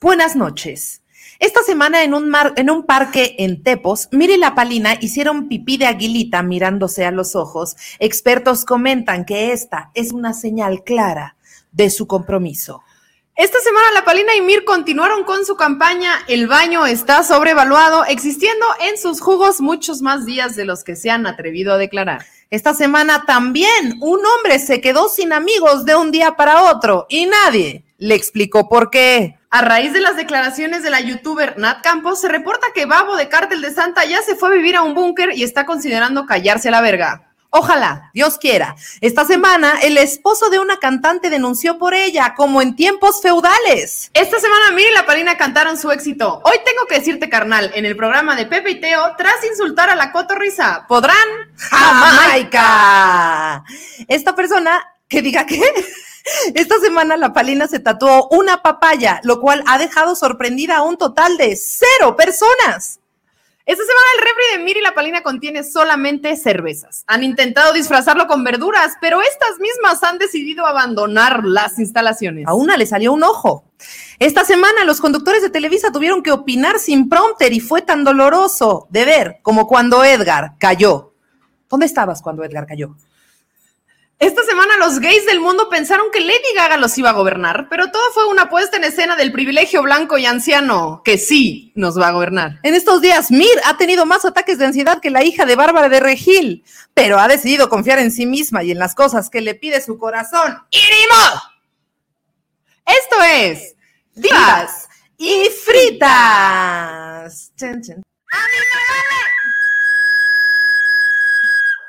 Buenas noches. Esta semana en un, mar, en un parque en Tepos, Miri la Palina hicieron pipí de aguilita mirándose a los ojos. Expertos comentan que esta es una señal clara de su compromiso. Esta semana la Palina y Mir continuaron con su campaña El baño está sobrevaluado, existiendo en sus jugos muchos más días de los que se han atrevido a declarar. Esta semana también un hombre se quedó sin amigos de un día para otro y nadie le explicó por qué. A raíz de las declaraciones de la youtuber Nat Campos, se reporta que Babo de Cártel de Santa ya se fue a vivir a un búnker y está considerando callarse la verga. Ojalá, Dios quiera. Esta semana, el esposo de una cantante denunció por ella, como en tiempos feudales. Esta semana, Mir y la Palina cantaron su éxito. Hoy tengo que decirte, carnal, en el programa de Pepe y Teo, tras insultar a la cotorrisa, podrán Jamaica. Esta persona que diga que esta semana la Palina se tatuó una papaya, lo cual ha dejado sorprendida a un total de cero personas. Esta semana el refri de Mir y la Palina contiene solamente cervezas. Han intentado disfrazarlo con verduras, pero estas mismas han decidido abandonar las instalaciones. A una le salió un ojo. Esta semana los conductores de Televisa tuvieron que opinar sin prompter y fue tan doloroso de ver como cuando Edgar cayó. ¿Dónde estabas cuando Edgar cayó? Esta semana los gays del mundo pensaron que Lady Gaga los iba a gobernar, pero todo fue una puesta en escena del privilegio blanco y anciano que sí nos va a gobernar. En estos días, Mir ha tenido más ataques de ansiedad que la hija de Bárbara de Regil, pero ha decidido confiar en sí misma y en las cosas que le pide su corazón. ¡Irimo! Esto es Divas y Fritas. Chen, chen.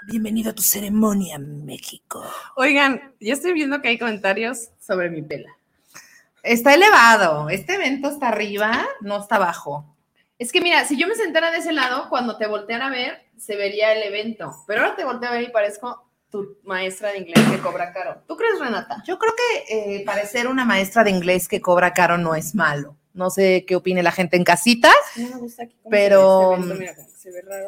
Bienvenido a tu ceremonia, México. Oigan, yo estoy viendo que hay comentarios sobre mi pela. Está elevado. Este evento está arriba, no está abajo. Es que mira, si yo me sentara de ese lado, cuando te voltean a ver, se vería el evento. Pero ahora te volteo a ver y parezco tu maestra de inglés que cobra caro. ¿Tú crees, Renata? Yo creo que eh, parecer una maestra de inglés que cobra caro no es malo. No sé qué opine la gente en casita, No me gusta aquí Pero- este evento, mira, como que se ve raro.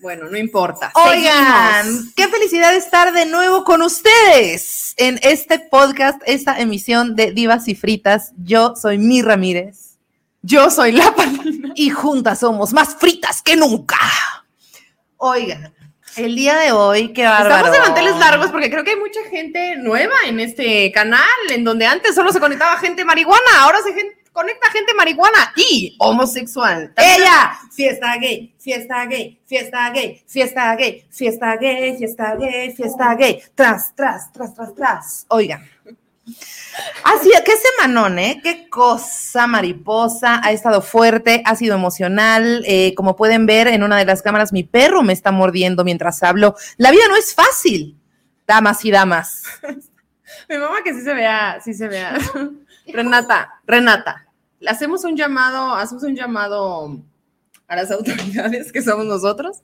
Bueno, no importa. Oigan, Seguimos. qué felicidad estar de nuevo con ustedes en este podcast, esta emisión de Divas y Fritas. Yo soy Mi Ramírez Yo soy la Palina. y juntas somos más fritas que nunca. Oigan, el día de hoy, qué bárbaro. Estamos de manteles largos porque creo que hay mucha gente nueva en este canal, en donde antes solo se conectaba gente marihuana, ahora se gen- conecta gente marihuana y homosexual. Ella, fiesta gay, fiesta gay, fiesta gay, fiesta gay, fiesta gay, fiesta gay, fiesta gay, tras, tras, tras, tras, tras. Oigan. Así, qué semanón, ¿eh? Qué cosa mariposa, ha estado fuerte, ha sido emocional. eh, como pueden ver en una de las cámaras, mi perro me está mordiendo mientras hablo. La vida no es fácil, damas y damas. Mi mamá que sí se vea, sí se vea. Renata, Renata, le hacemos un llamado, hacemos un llamado a las autoridades que somos nosotros.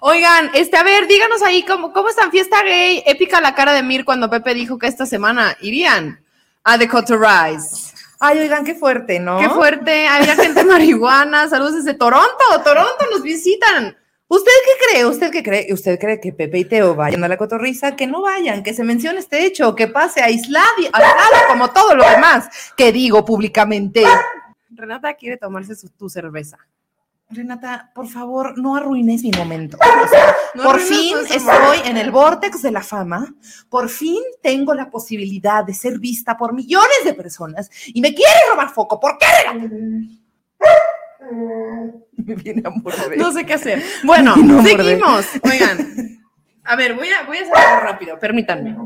Oigan, este, a ver, díganos ahí cómo, cómo está en fiesta gay. Épica la cara de Mir cuando Pepe dijo que esta semana irían a The Cotorize. Ay, oigan, qué fuerte, ¿no? Qué fuerte, había gente marihuana. Saludos desde Toronto, Toronto nos visitan. ¿Usted qué cree? ¿Usted qué cree? ¿Usted cree que Pepe y Teo vayan a la cotorriza? Que no vayan, que se mencione este hecho, que pase aislado, aislado como todo lo demás que digo públicamente. Renata quiere tomarse su- tu cerveza. Renata, por favor, no arruines mi momento. O sea, No por fin estoy en el vortex de la fama. Por fin tengo la posibilidad de ser vista por millones de personas y me quiere robar foco. ¿Por qué, Renata? Me viene a morder. No sé qué hacer. Bueno, seguimos. Oigan, a ver, voy a, voy a hacer rápido, permítanme.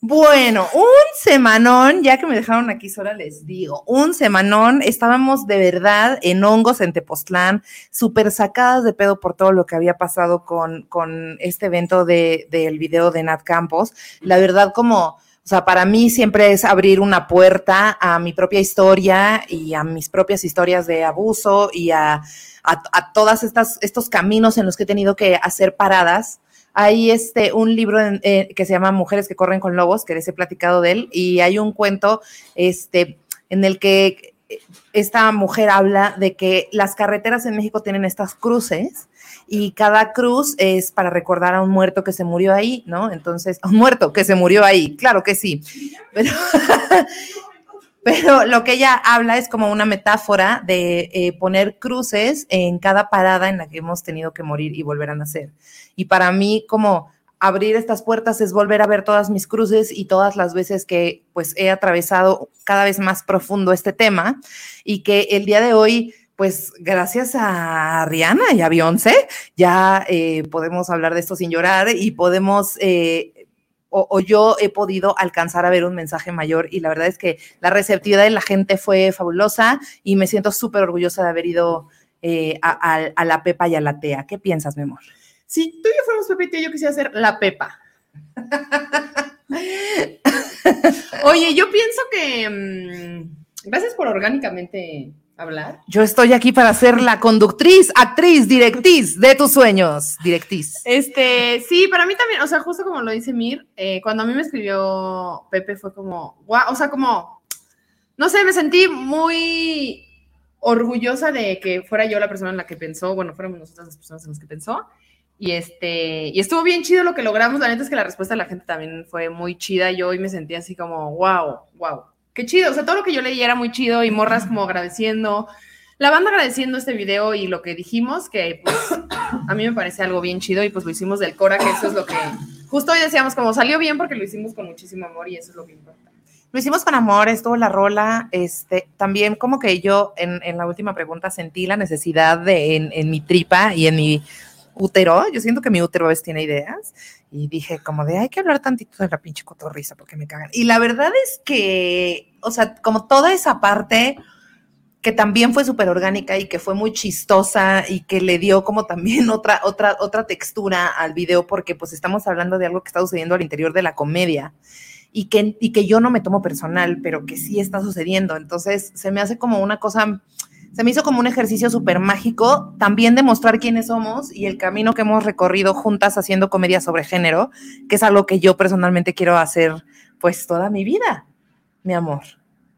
Bueno, un semanón, ya que me dejaron aquí sola, les digo, un semanón, estábamos de verdad en hongos en Tepoztlán, súper sacadas de pedo por todo lo que había pasado con, con este evento de, del video de Nat Campos. La verdad, como, o sea, para mí siempre es abrir una puerta a mi propia historia y a mis propias historias de abuso y a, a, estas, estos caminos en los que he tenido que hacer paradas. Hay este, un libro eh, que se llama Mujeres que corren con lobos, que les he platicado de él, y hay un cuento este, en el que esta mujer habla de que las carreteras en México tienen estas cruces y cada cruz es para recordar a un muerto que se murió ahí, ¿no? Entonces, un muerto que se murió ahí, claro que sí. Pero, pero lo que ella habla es como una metáfora de eh, poner cruces en cada parada en la que hemos tenido que morir y volver a nacer. Y para mí, como abrir estas puertas es volver a ver todas mis cruces y todas las veces que pues he atravesado cada vez más profundo este tema y que el día de hoy pues gracias a Rihanna y a Beyoncé ya eh, podemos hablar de esto sin llorar y podemos eh, o, yo he podido alcanzar a ver un mensaje mayor y la verdad es que la receptividad de la gente fue fabulosa y me siento súper orgullosa de haber ido eh, a, a, la Pepa y a la Tea. ¿Qué piensas, mi amor? Si tú y yo fuéramos Pepe y Tea, yo quisiera ser la Pepa. Oye, yo pienso que... Mm, gracias por orgánicamente hablar. Yo estoy aquí para ser la conductriz, actriz, directriz de tus sueños, directriz. Este, sí, para mí también, o sea, justo como lo dice Mir, eh, cuando a mí me escribió Pepe fue como, guau, o sea, como, no sé, me sentí muy orgullosa de que fuera yo la persona en la que pensó, bueno, fuéramos nosotras las personas en las que pensó. Y este, y estuvo bien chido lo que logramos. La neta es que la respuesta de la gente también fue muy chida. Yo hoy me sentí así como, wow, wow qué chido, o sea, todo lo que yo leí era muy chido y morras como agradeciendo, la banda agradeciendo este video y lo que dijimos, que pues a mí me parece algo bien chido y pues lo hicimos del Cora, que eso es lo que justo hoy decíamos, como salió bien porque lo hicimos con muchísimo amor y eso es lo que importa. Lo hicimos con amor, estuvo la rola, este, también como que yo en, en la última pregunta sentí la necesidad de en, en mi tripa y en mi útero, yo siento que mi útero a veces tiene ideas, y dije como de, hay que hablar tantito de la pinche cotorriza porque me cagan. Y la verdad es que, o sea, como toda esa parte que también fue súper orgánica y que fue muy chistosa y que le dio como también otra, otra, otra textura al video porque pues estamos hablando de algo que está sucediendo al interior de la comedia y que, y que yo no me tomo personal, pero que sí está sucediendo. Entonces se me hace como una cosa se me hizo como un ejercicio súper mágico, también demostrar quiénes somos y el camino que hemos recorrido juntas haciendo comedia sobre género, que es algo que yo personalmente quiero hacer pues toda mi vida, mi amor.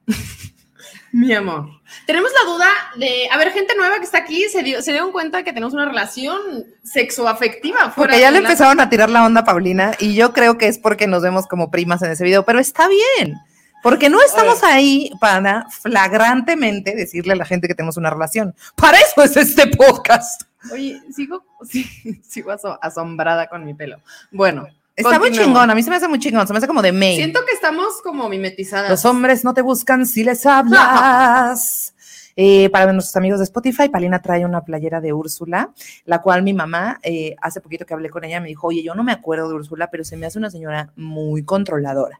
mi amor. Tenemos la duda de, a ver, gente nueva que está aquí, se, dio, se dieron cuenta que tenemos una relación sexoafectiva. Porque ya le empezaron a tirar la onda a Paulina y yo creo que es porque nos vemos como primas en ese video, pero está bien. Porque no estamos ahí para flagrantemente decirle a la gente que tenemos una relación. Para eso es este podcast. Oye, sigo, sigo asombrada con mi pelo. Bueno. Está muy chingón, a mí se me hace muy chingón, se me hace como de mail. Siento que estamos como mimetizadas. Los hombres no te buscan si les hablas. Eh, para nuestros amigos de Spotify, Palina trae una playera de Úrsula, la cual mi mamá, eh, hace poquito que hablé con ella, me dijo, oye, yo no me acuerdo de Úrsula, pero se me hace una señora muy controladora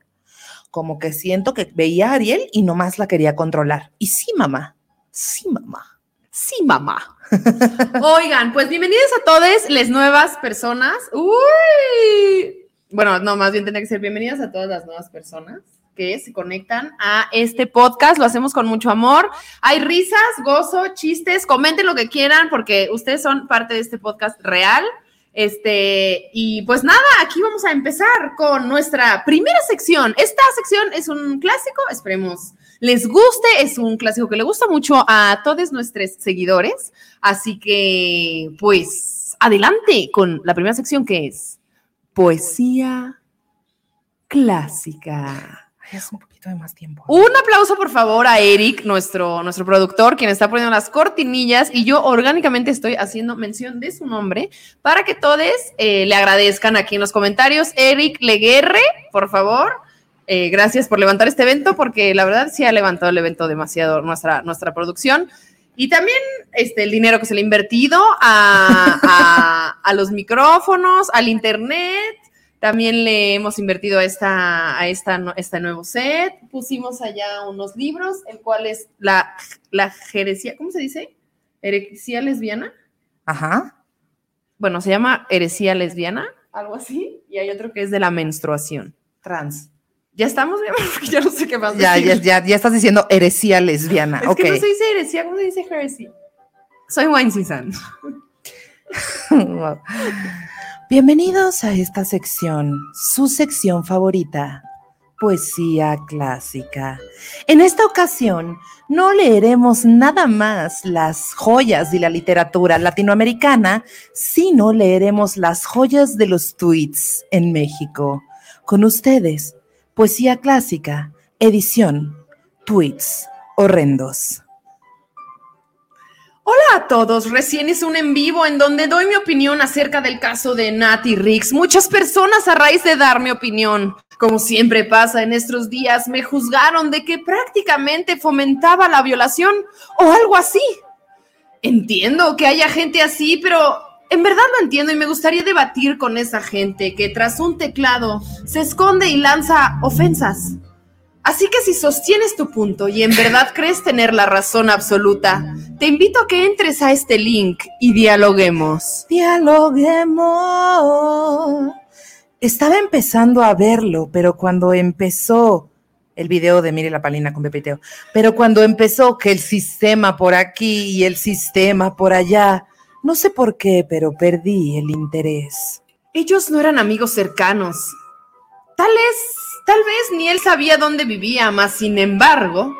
como que siento que veía a Ariel y nomás la quería controlar. Y sí, mamá, sí, mamá, sí, mamá. Oigan, pues bienvenidos a todas las nuevas personas. Uy. Bueno, no, más bien tendría que ser bienvenidas a todas las nuevas personas que se conectan a este podcast. Lo hacemos con mucho amor. Hay risas, gozo, chistes. Comenten lo que quieran porque ustedes son parte de este podcast real. Este, y pues nada, aquí vamos a empezar con nuestra primera sección. Esta sección es un clásico, esperemos les guste, es un clásico que le gusta mucho a todos nuestros seguidores. Así que, pues, adelante con la primera sección que es poesía clásica. Es un poquito de más tiempo. Un aplauso, por favor, a Eric, nuestro, nuestro productor, quien está poniendo las cortinillas y yo orgánicamente estoy haciendo mención de su nombre para que todos eh, le agradezcan aquí en los comentarios. Eric Leguerre, por favor. Eh, gracias por levantar este evento, porque la verdad sí ha levantado el evento demasiado nuestra, nuestra producción. Y también este, el dinero que se le ha invertido a, a los micrófonos, al internet, también le hemos invertido a, esta, a esta, este nuevo set. Pusimos allá unos libros, el cual es la, la jeresía, ¿cómo se dice? Heresía lesbiana. Ajá. Bueno, se llama heresía lesbiana, algo así. Y hay otro que es de la menstruación. Trans. Ya estamos, ya no sé qué más ya, decir. Ya, ya, ya estás diciendo heresía lesbiana. Es que no se dice heresía, ¿cómo se dice heresía? Soy Wine Season. Bienvenidos a esta sección, su sección favorita, poesía clásica. En esta ocasión no leeremos nada más las joyas de la literatura latinoamericana, sino leeremos las joyas de los tweets en México. Con ustedes, poesía clásica, edición, tweets horrendos. Hola a todos, recién hice un en vivo en donde doy mi opinión acerca del caso de Nati Riggs. Muchas personas a raíz de dar mi opinión, como siempre pasa en estos días, me juzgaron de que prácticamente fomentaba la violación o algo así. Entiendo que haya gente así, pero en verdad no entiendo y me gustaría debatir con esa gente que tras un teclado se esconde y lanza ofensas. Así que si sostienes tu punto y en verdad crees tener la razón absoluta, te invito a que entres a este link y dialoguemos. Dialoguemos. Estaba empezando a verlo, pero cuando empezó el video de Mire la Palina con Pepiteo, pero cuando empezó que el sistema por aquí y el sistema por allá, no sé por qué, pero perdí el interés. Ellos no eran amigos cercanos. Tal vez Tal vez ni él sabía dónde vivía, mas sin embargo,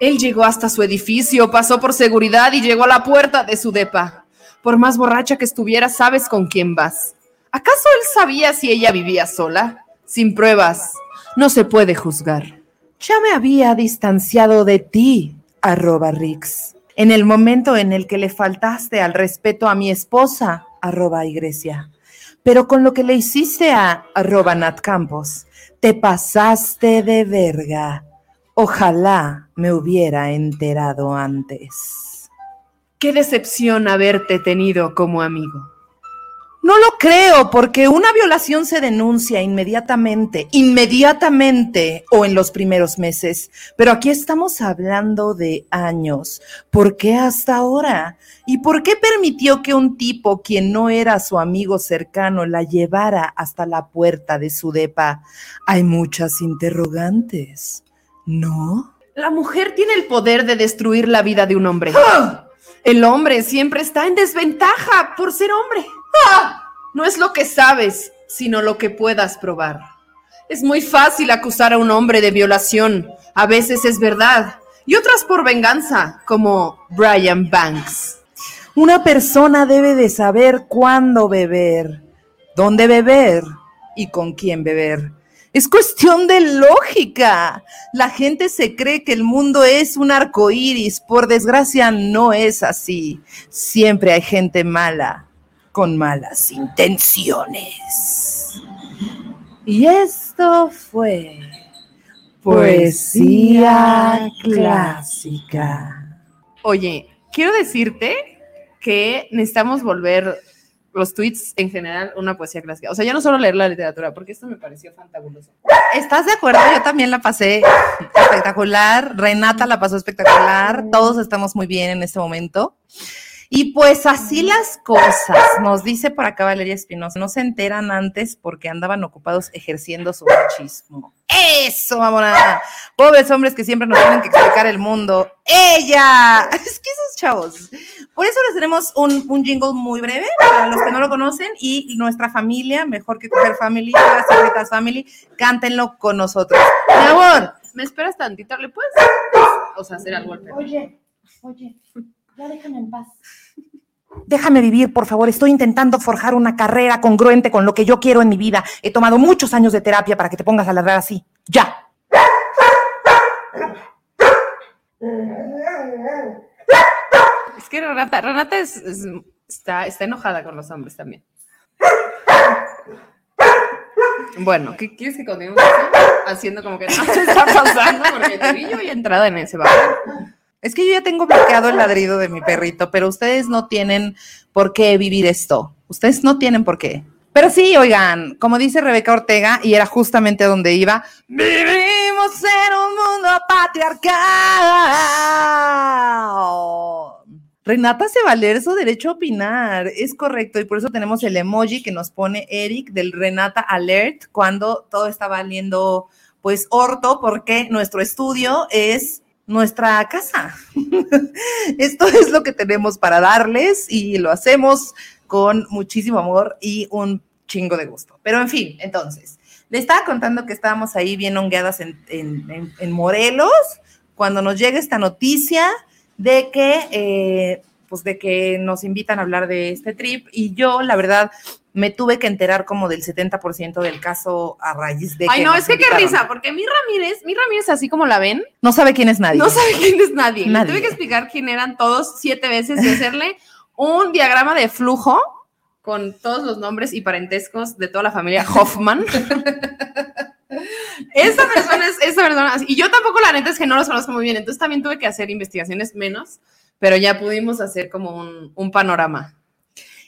él llegó hasta su edificio, pasó por seguridad y llegó a la puerta de su depa. Por más borracha que estuviera, sabes con quién vas. ¿Acaso él sabía si ella vivía sola? Sin pruebas, no se puede juzgar. Ya me había distanciado de ti, arroba Rix. En el momento en el que le faltaste al respeto a mi esposa, arroba Iglesia. Pero con lo que le hiciste a arroba Nat Campos, te pasaste de verga. Ojalá me hubiera enterado antes. Qué decepción haberte tenido como amigo. No lo creo, porque una violación se denuncia inmediatamente, inmediatamente o en los primeros meses. Pero aquí estamos hablando de años. ¿Por qué hasta ahora? ¿Y por qué permitió que un tipo, quien no era su amigo cercano, la llevara hasta la puerta de su depa? Hay muchas interrogantes, ¿no? La mujer tiene el poder de destruir la vida de un hombre. ¡Ah! El hombre siempre está en desventaja por ser hombre. ¡Ah! No es lo que sabes, sino lo que puedas probar. Es muy fácil acusar a un hombre de violación. A veces es verdad. Y otras por venganza, como Brian Banks. Una persona debe de saber cuándo beber, dónde beber y con quién beber. Es cuestión de lógica. La gente se cree que el mundo es un arco iris. Por desgracia, no es así. Siempre hay gente mala con malas intenciones. Y esto fue poesía clásica. Oye, quiero decirte que necesitamos volver los tweets en general una poesía clásica. O sea, ya no solo leer la literatura, porque esto me pareció fantabuloso. ¿Estás de acuerdo? Yo también la pasé espectacular. Renata la pasó espectacular. Todos estamos muy bien en este momento. Y pues así las cosas, nos dice por acá Valeria Espinosa, no se enteran antes porque andaban ocupados ejerciendo su machismo. Eso, mamona. Pobres hombres que siempre nos tienen que explicar el mundo. ¡Ella! Es que esos chavos. Por eso les tenemos un, un jingle muy breve para los que no lo conocen y nuestra familia, mejor que coger family, las señoritas family, cántenlo con nosotros. Mi amor, ¿me esperas tantito? ¿Le puedes o sea, hacer algo al perro? Oye, oye, ya déjame en paz. Déjame vivir, por favor. Estoy intentando forjar una carrera congruente con lo que yo quiero en mi vida. He tomado muchos años de terapia para que te pongas a ladrar así. ¡Ya! Es que Renata, Renata está, está enojada con los hombres también. Bueno, ¿qué quieres que continuemos haciendo como que no se está pasando? Porque te vi yo y entrada en ese barrio. Es que yo ya tengo bloqueado el ladrido de mi perrito, pero ustedes no tienen por qué vivir esto. Ustedes no tienen por qué. Pero sí, oigan, como dice Rebeca Ortega, y era justamente donde iba, vivimos en un mundo patriarcal. Renata hace valer su derecho a opinar, es correcto, y por eso tenemos el emoji que nos pone Eric del Renata Alert cuando todo está valiendo pues orto, porque nuestro estudio es nuestra casa. Esto es lo que tenemos para darles y lo hacemos con muchísimo amor y un chingo de gusto. Pero en fin, entonces, Le estaba contando que estábamos ahí bien hongueadas en, en, en, Morelos cuando nos llega esta noticia de que, eh, pues de que nos invitan a hablar de este trip y yo, la verdad, me tuve que enterar como del 70% del caso a raíz de... Ay, no, es que qué risa, porque mi Ramírez, mi Ramírez, así como la ven... No sabe quién es nadie. No sabe quién es nadie. nadie. tuve que explicar quién eran todos siete veces y hacerle un diagrama de flujo con todos los nombres y parentescos de toda la familia Hoffman. esa persona es, esa persona, y yo tampoco la neta es que no los conozco muy bien, entonces también tuve que hacer investigaciones menos, pero ya pudimos hacer como un, un panorama.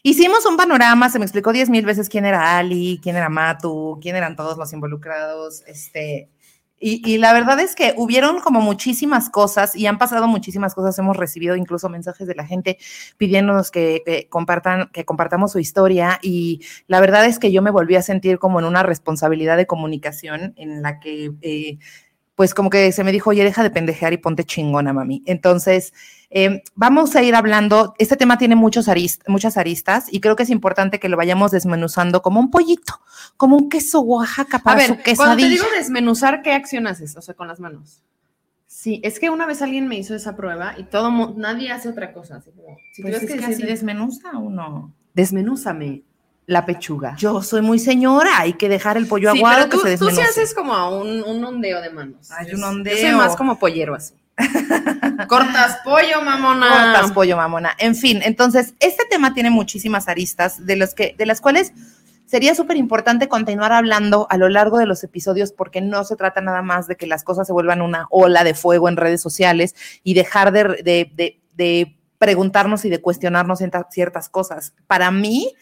Hicimos un panorama, se me explicó diez mil veces quién era Ali, quién era Matu, quién eran todos los involucrados, este, y, la verdad es que hubieron como muchísimas cosas y han pasado muchísimas cosas. Hemos recibido incluso mensajes de la gente pidiéndonos que, compartan, que compartamos su historia. Y la verdad es que yo me volví a sentir como en una responsabilidad de comunicación en la que, eh, pues como que se me dijo, oye, deja de pendejear y ponte chingona, mami. Entonces, Em, vamos a ir hablando, este tema tiene muchos muchas aristas y creo que es importante que lo vayamos desmenuzando como un pollito, como un queso Oaxaca para a ver, su quesadilla. Cuando te digo desmenuzar, ¿qué acción haces? O sea, con las manos. Sí, es que una vez alguien me hizo esa prueba y todo nadie hace otra cosa. Así como, si pues es que, que así desmenuza uno. Desmenúzame la pechuga. Yo soy muy señora, hay que dejar el pollo aguado tú, que se Tú sí haces como un, un ondeo de manos. Hay un ondeo. Yo soy más como pollero así. Cortas pollo, mamona. Cortas pollo, mamona. En fin, entonces, este tema tiene muchísimas aristas de, los que, de las cuales sería súper importante continuar hablando a lo largo de los episodios porque no se trata nada más de que las cosas se vuelvan una ola de fuego en redes sociales y dejar de, de, de preguntarnos y de cuestionarnos ciertas cosas. Para mí,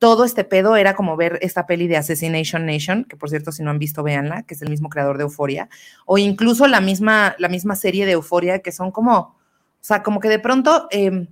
todo este pedo era como ver esta peli de Assassination Nation, que por cierto, si no han visto, véanla, que es el mismo creador de Euforia, o incluso la misma, la misma serie de Euforia, que son como, o sea, como que de pronto em,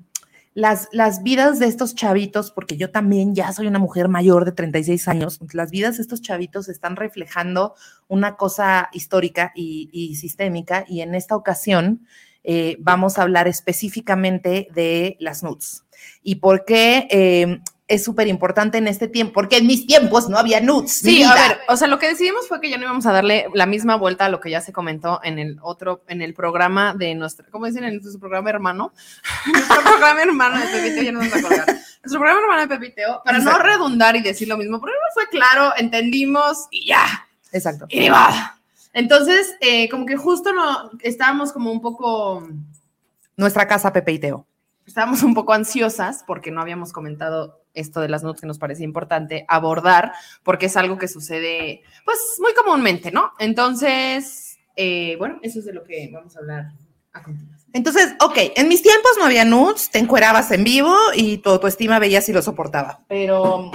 las, las vidas de estos chavitos, porque yo también ya soy una mujer mayor de 36 años, las vidas de estos chavitos están reflejando una cosa histórica y, sistémica, y en esta ocasión eh, vamos a hablar específicamente de las nudes. ¿Y por qué? Em, es súper importante en este tiempo, porque en mis tiempos no había nudes. Sí, a ver, o sea, lo que decidimos fue que ya no íbamos a darle la misma vuelta a lo que ya se comentó en el otro, en el programa de nuestro, ¿cómo dicen en nuestro programa hermano? nuestro programa hermano de Pepiteo, ya no nos va a colgar. Nuestro programa hermano de Pepiteo, para no redundar y decir lo mismo, porque no fue claro, entendimos y ya. Exacto. Y va. Entonces, eh, como que justo no, estábamos como un poco... Nuestra casa Pepe y Teo. Estábamos un poco ansiosas porque no habíamos comentado esto de las notas que nos parece importante abordar, porque es algo que sucede, pues, muy comúnmente, ¿no? Entonces, eh, bueno, eso es de lo que vamos a hablar a continuación. Entonces, ok, en mis tiempos no había nudes, te encuerabas en vivo y tu autoestima veía si lo soportaba, pero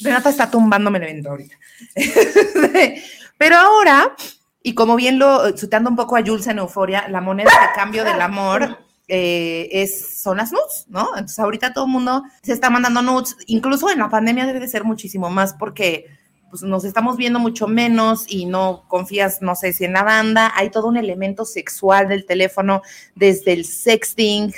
Renata está tumbándome el evento ahorita. pero ahora, y como bien lo, citando un poco a Jules en Euforia, la moneda de cambio del amor eh, es, son las nudes, ¿no? Entonces ahorita todo el mundo se está mandando nudes, incluso en la pandemia debe de ser muchísimo más porque pues, nos estamos viendo mucho menos y no confías, no sé si en la banda, hay todo un elemento sexual del teléfono, desde el sexting,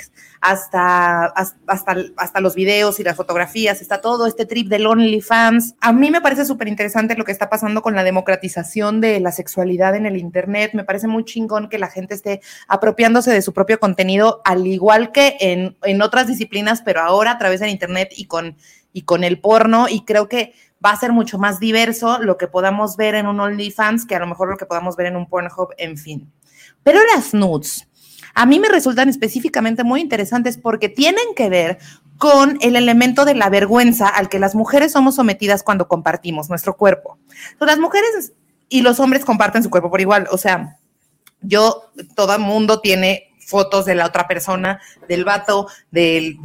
hasta, hasta, hasta los videos y las fotografías, está todo este trip del OnlyFans. A mí me parece súper interesante lo que está pasando con la democratización de la sexualidad en el Internet. Me parece muy chingón que la gente esté apropiándose de su propio contenido, al igual que en, en otras disciplinas, pero ahora a través del Internet y con, y con el porno. Y creo que va a ser mucho más diverso lo que podamos ver en un OnlyFans que a lo mejor lo que podamos ver en un Pornhub, en fin. Pero las nudes a mí me resultan específicamente muy interesantes porque tienen que ver con el elemento de la vergüenza al que las mujeres somos sometidas cuando compartimos nuestro cuerpo. las mujeres y los hombres comparten su cuerpo por igual, o sea, yo, todo el mundo tiene fotos de la otra persona, del vato, de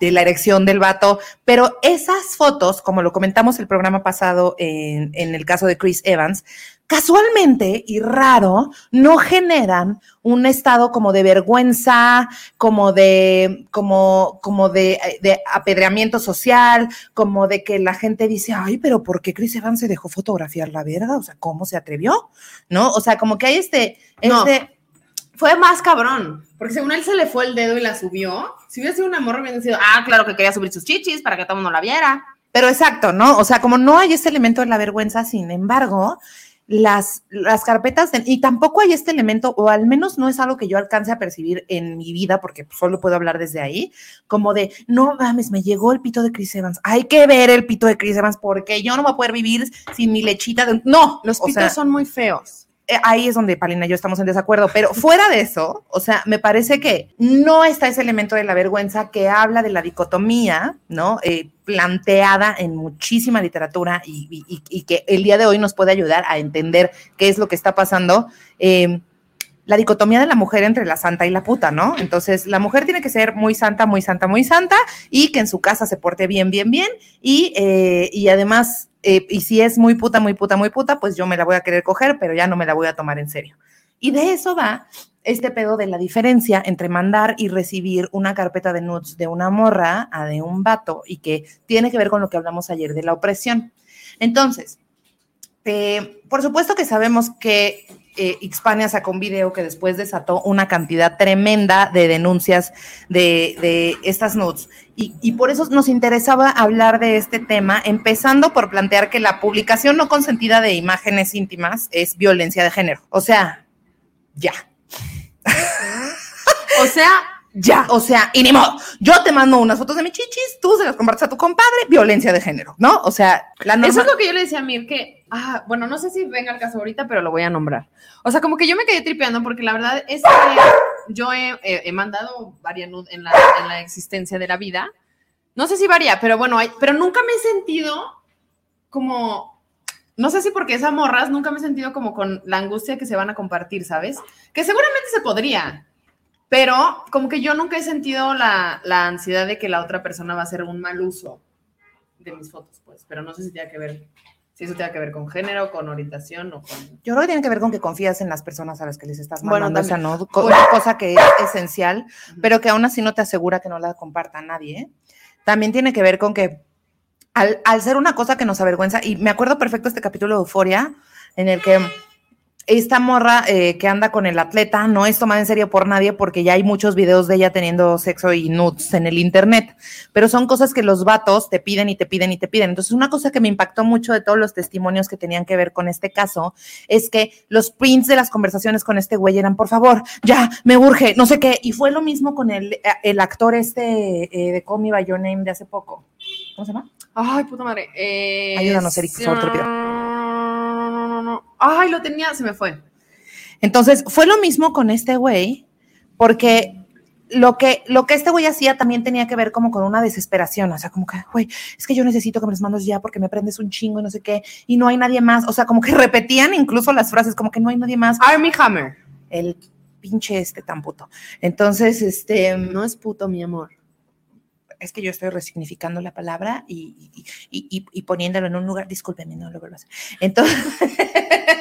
la erección del vato, pero esas fotos, como lo comentamos el programa pasado en, el caso de Chris Evans, casualmente y raro no generan un estado como de vergüenza, como de, como, como de, de apedreamiento social, como de que la gente dice, ay, pero ¿por qué Chris Evans se dejó fotografiar la verga? O sea, ¿cómo se atrevió? ¿No? O sea, como que hay este, este fue más cabrón, porque según él se le fue el dedo y la subió. Si hubiera sido una morra, hubiera sido, ah, claro que quería subir sus chichis para que todo el mundo la viera. Pero exacto, ¿no? O sea, como no hay este elemento de la vergüenza, sin embargo, las, las carpetas, y tampoco hay este elemento, o al menos no es algo que yo alcance a percibir en mi vida, porque solo puedo hablar desde ahí, como de, no mames, me llegó el pito de Chris Evans, hay que ver el pito de Chris Evans, porque yo no voy a poder vivir sin mi lechita de... No, los pitos son muy feos. Eh, ahí es donde Palina y yo estamos en desacuerdo, pero fuera de eso, o sea, me parece que no está ese elemento de la vergüenza que habla de la dicotomía, ¿no? Eh, planteada en muchísima literatura y, que el día de hoy nos puede ayudar a entender qué es lo que está pasando. Eh, la dicotomía de la mujer entre la santa y la puta, ¿no? Entonces, la mujer tiene que ser muy santa, muy santa, muy santa y que en su casa se porte bien, bien, bien y, y además eh, y si es muy puta, muy puta, muy puta, pues yo me la voy a querer coger, pero ya no me la voy a tomar en serio. Y de eso va este pedo de la diferencia entre mandar y recibir una carpeta de nudes de una morra a de un vato y que tiene que ver con lo que hablamos ayer de la opresión. Entonces, eh, por supuesto que sabemos que eh, Xpania sacó un video que después desató una cantidad tremenda de denuncias de, estas nudes. Y, por eso nos interesaba hablar de este tema, empezando por plantear que la publicación no consentida de imágenes íntimas es violencia de género. O sea, ya. o sea, ya, o sea, y ni modo. Yo te mando unas fotos de mis chichis, tú se las compartes a tu compadre, violencia de género, ¿no? O sea, la norma... Eso es lo que yo le decía a Mir, que, ah, bueno, no sé si venga el caso ahorita, pero lo voy a nombrar. O sea, como que yo me quedé tripeando porque la verdad es que yo he, mandado varias en la, en la existencia de la vida. No sé si varía, pero bueno, pero nunca me he sentido como no sé si porque esas morras nunca me he sentido como con la angustia que se van a compartir, ¿sabes? Que seguramente se podría, pero como que yo nunca he sentido la, ansiedad de que la otra persona va a hacer un mal uso de mis fotos, pues. Pero no sé si tiene que ver, si eso tiene que ver con género, con orientación o con. Yo creo que tiene que ver con que confías en las personas a las que les estás mandando bueno, ¿no? cosa que es esencial, pero que aún así no te asegura que no la comparta nadie. ¿eh? También tiene que ver con que al, al ser una cosa que nos avergüenza, y me acuerdo perfecto este capítulo de Euforia, en el que esta morra eh, que anda con el atleta no es tomada en serio por nadie porque ya hay muchos videos de ella teniendo sexo y nudes en el internet, pero son cosas que los vatos te piden y te piden y te piden. Entonces, una cosa que me impactó mucho de todos los testimonios que tenían que ver con este caso es que los prints de las conversaciones con este güey eran, por favor, ya, me urge, no sé qué. Y fue lo mismo con el, el actor este eh, de Call Me By Your Name de hace poco. ¿Cómo se llama? Ay, puta madre. Eh, Ayúdanos, Eric, por favor, Ay, lo tenía, se me fue. Entonces, fue lo mismo con este güey, porque lo que, lo que este güey hacía también tenía que ver como con una desesperación, o sea, como que, güey, es que yo necesito que me los mandes ya porque me prendes un chingo y no sé qué, y no hay nadie más, o sea, como que repetían incluso las frases, como que no hay nadie más. Army Hammer. El pinche este tan puto. Entonces, este... No es puto, mi amor es que yo estoy resignificando la palabra y, y, poniéndolo en un lugar, discúlpeme, no lo vuelvo a hacer. Entonces,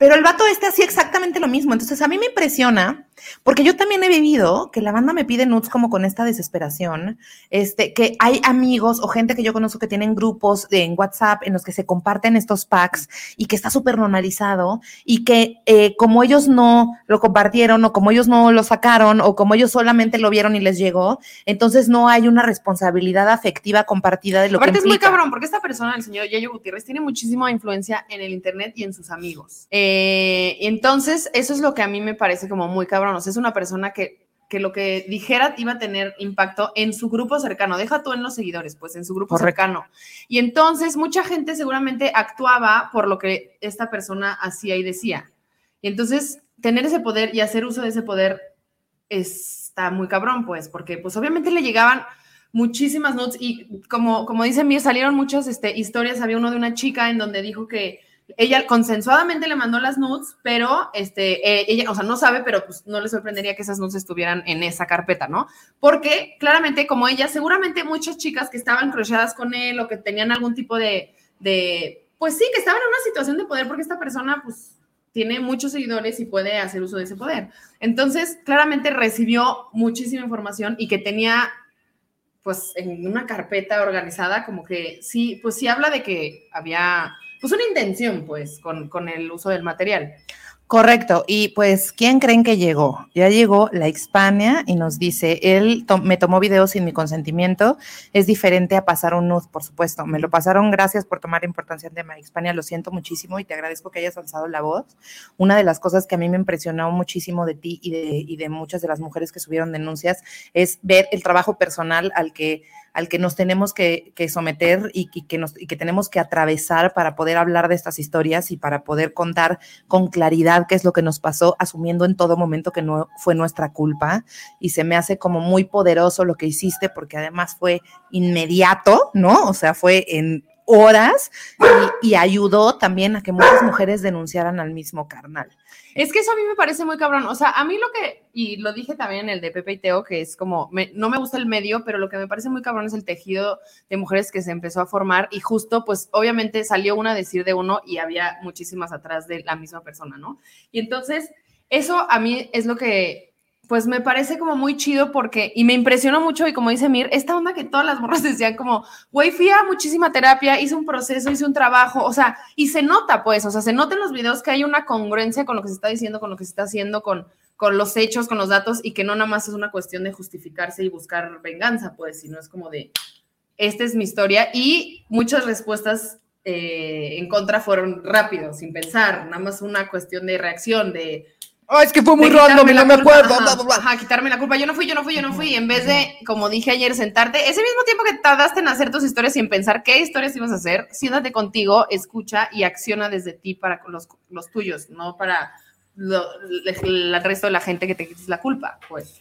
pero el vato este hacía exactamente lo mismo. Entonces a mí me impresiona, porque yo también he vivido que la banda me pide nudes como con esta desesperación, este, que hay amigos o gente que yo conozco que tienen grupos en WhatsApp en los que se comparten estos packs y que está súper normalizado y que eh, como ellos no lo compartieron o como ellos no lo sacaron o como ellos solamente lo vieron y les llegó, entonces no hay una responsabilidad afectiva compartida de lo Aparte que Aparte es muy cabrón, porque esta persona, el señor Yayo Gutiérrez, tiene muchísima influencia en el internet y en sus amigos. Eh, entonces, eso es lo que a mí me parece como muy cabrón. Es una persona que, que lo que dijera iba a tener impacto en su grupo cercano. Deja tú en los seguidores, pues en su grupo cercano. Y entonces, mucha gente seguramente actuaba por lo que esta persona hacía y decía. Y entonces, tener ese poder y hacer uso de ese poder está muy cabrón, pues, porque pues obviamente le llegaban muchísimas notes y como, como dice Mir, salieron muchas este, historias. Había uno de una chica en donde dijo que ella consensuadamente le mandó las nudes, pero este, eh, ella, o sea, no sabe, pero pues no le sorprendería que esas nudes estuvieran en esa carpeta, ¿no? Porque claramente, como ella, seguramente muchas chicas que estaban cruzadas con él o que tenían algún tipo de, de, pues sí, que estaban en una situación de poder porque esta persona, pues, tiene muchos seguidores y puede hacer uso de ese poder. Entonces, claramente recibió muchísima información y que tenía, pues, en una carpeta organizada, como que sí, pues sí habla de que había pues una intención, pues, con, el uso del material. Correcto. Y pues, ¿quién creen que llegó? Ya llegó la Hispania y nos dice, él me tomó videos sin mi consentimiento. Es diferente a pasar un nude, por supuesto. Me lo pasaron, gracias por tomar importancia de la Hispania. Lo siento muchísimo y te agradezco que hayas alzado la voz. Una de las cosas que a mí me impresionó muchísimo de ti y de, y de muchas de las mujeres que subieron denuncias es ver el trabajo personal al que al que nos tenemos que, someter y, que y que tenemos que atravesar para poder hablar de estas historias y para poder contar con claridad qué es lo que nos pasó, asumiendo en todo momento que no fue nuestra culpa. Y se me hace como muy poderoso lo que hiciste porque además fue inmediato, ¿no? O sea, fue en horas y, ayudó también a que muchas mujeres denunciaran al mismo carnal. Es que eso a mí me parece muy cabrón. O sea, a mí lo que, y lo dije también en el de Pepe y Teo, que es como, no me gusta el medio, pero lo que me parece muy cabrón es el tejido de mujeres que se empezó a formar y justo, pues obviamente salió una a decir de uno y había muchísimas atrás de la misma persona, ¿no? Y entonces, eso a mí es lo que pues me parece como muy chido porque, y me impresionó mucho, y como dice Mir, esta onda que todas las morras decían como, güey, fui a muchísima terapia, hice un proceso, hice un trabajo, o sea, y se nota pues, o sea, se nota en los videos que hay una congruencia con lo que se está diciendo, con lo que se está haciendo, con, con los hechos, con los datos, y que no nada más es una cuestión de justificarse y buscar venganza, pues, sino es como de, esta es mi historia, y muchas respuestas eh, en contra fueron rápidos, sin pensar, nada más una cuestión de reacción, de Es que fue muy random y no me acuerdo. Ajá, quitarme la culpa. Yo no fui, yo no fui, yo no fui. En vez de, como dije ayer, sentarte, ese mismo tiempo que tardaste en hacer tus historias sin pensar qué historias ibas a hacer, siéntate contigo, escucha y acciona desde ti para los, los tuyos, no para el resto de la gente que te quites la culpa, pues.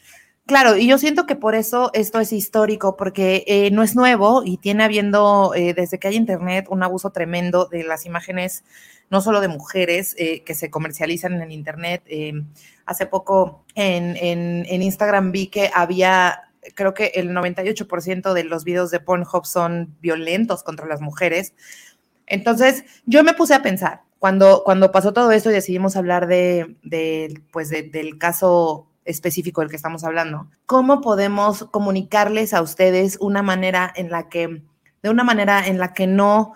Claro, y yo siento que por eso esto es histórico, porque eh, no es nuevo y tiene habiendo, eh, desde que hay internet, un abuso tremendo de las imágenes no solo de mujeres eh, que se comercializan en el Internet. Hace poco en, Instagram vi que había creo que el 98% de los videos de Pornhub son violentos contra las mujeres. Entonces, yo me puse a pensar, cuando, cuando pasó todo esto y decidimos hablar de pues del caso específico del que estamos hablando, ¿cómo podemos comunicarles a ustedes una manera en la que, de una manera en la que no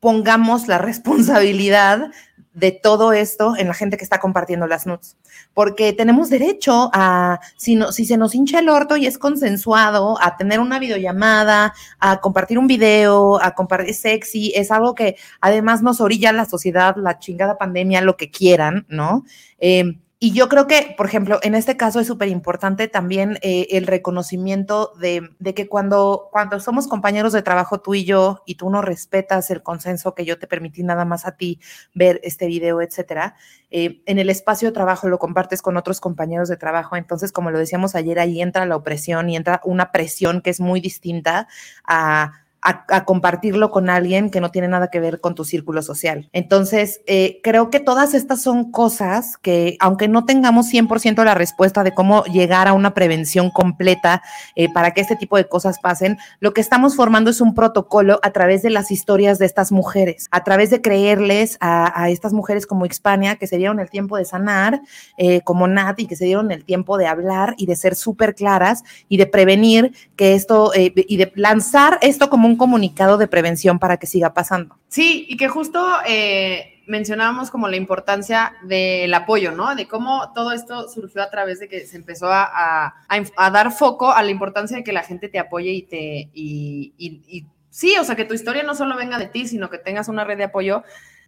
pongamos la responsabilidad de todo esto en la gente que está compartiendo las nudes. Porque tenemos derecho a, si, no, si se nos hincha el orto y es consensuado, a tener una videollamada, a compartir un video, a compartir sexy, es algo que además nos orilla la sociedad, la chingada pandemia, lo que quieran, ¿no? Eh, y yo creo que, por ejemplo, en este caso es súper importante también eh, el reconocimiento de, que cuando, cuando somos compañeros de trabajo tú y yo, y tú no respetas el consenso que yo te permití nada más a ti ver este video, etcétera, eh, en el espacio de trabajo lo compartes con otros compañeros de trabajo. Entonces, como lo decíamos ayer, ahí entra la opresión y entra una presión que es muy distinta a a, compartirlo con alguien que no tiene nada que ver con tu círculo social. Entonces, eh, creo que todas estas son cosas que, aunque no tengamos 100% la respuesta de cómo llegar a una prevención completa eh, para que este tipo de cosas pasen, lo que estamos formando es un protocolo a través de las historias de estas mujeres, a través de creerles a, estas mujeres como Hispania, que se dieron el tiempo de sanar, eh, como Nat, y que se dieron el tiempo de hablar y de ser súper claras y de prevenir que esto, y de lanzar esto como un comunicado de prevención para que siga pasando. Sí, y que justo eh, mencionábamos como la importancia del apoyo, ¿no? De cómo todo esto surgió a través de que se empezó a, dar foco a la importancia de que la gente te apoye y te... Y, sí, o sea, que tu historia no solo venga de ti, sino que tengas una red de apoyo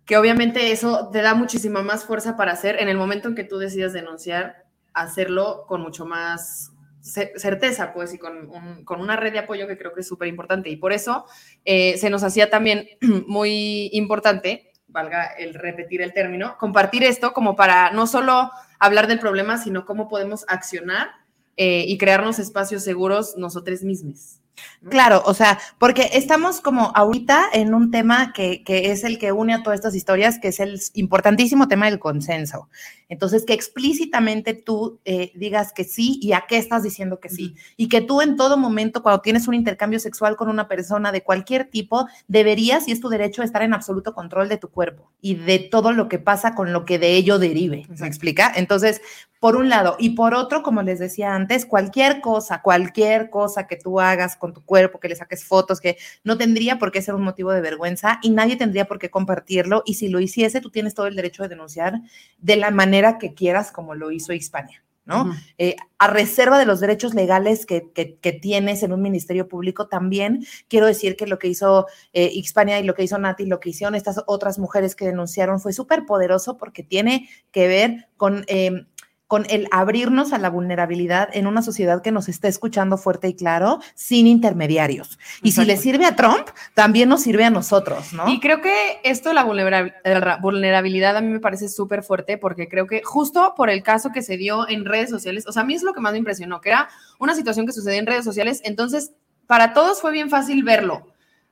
que obviamente eso te da muchísima más fuerza para hacer en el momento en que tú decidas denunciar, hacerlo con mucho más certeza, pues, y con, con, una red de apoyo que creo que es súper importante. Y por eso eh, se nos hacía también muy importante, valga el repetir el término, compartir esto como para no solo hablar del problema, sino cómo podemos accionar eh, y crearnos espacios seguros nosotros mismos. Claro, o sea, porque estamos como ahorita en un tema que, que, es el que une a todas estas historias, que es el importantísimo tema del consenso. Entonces, que explícitamente tú eh, digas que sí y a qué estás diciendo que sí. Y que tú en todo momento, cuando tienes un intercambio sexual con una persona de cualquier tipo, deberías, y es tu derecho, estar en absoluto control de tu cuerpo y de todo lo que pasa con lo que de ello derive. ¿Se explica? Entonces, por un lado. Y por otro, como les decía antes, cualquier cosa, cualquier cosa que tú hagas con con tu cuerpo, que le saques fotos, que no tendría por qué ser un motivo de vergüenza y nadie tendría por qué compartirlo. Y si lo hiciese, tú tienes todo el derecho de denunciar de la manera que quieras, como lo hizo Hispania. ¿no? Eh, a reserva de los derechos legales que, que, tienes en un ministerio público, también quiero decir que lo que hizo eh, Hispania y lo que hizo Nati, lo que hicieron estas otras mujeres que denunciaron fue súper poderoso porque tiene que ver con eh, con el abrirnos a la vulnerabilidad en una sociedad que nos está escuchando fuerte y claro, sin intermediarios. Y si le sirve a Trump, también nos sirve a nosotros, ¿no? Y creo que esto la vulnerabilidad a mí me parece súper fuerte porque creo que justo por el caso que se dio en redes sociales, o sea, a mí es lo que más me impresionó, que era una situación que sucedió en redes sociales, entonces para todos fue bien fácil verlo,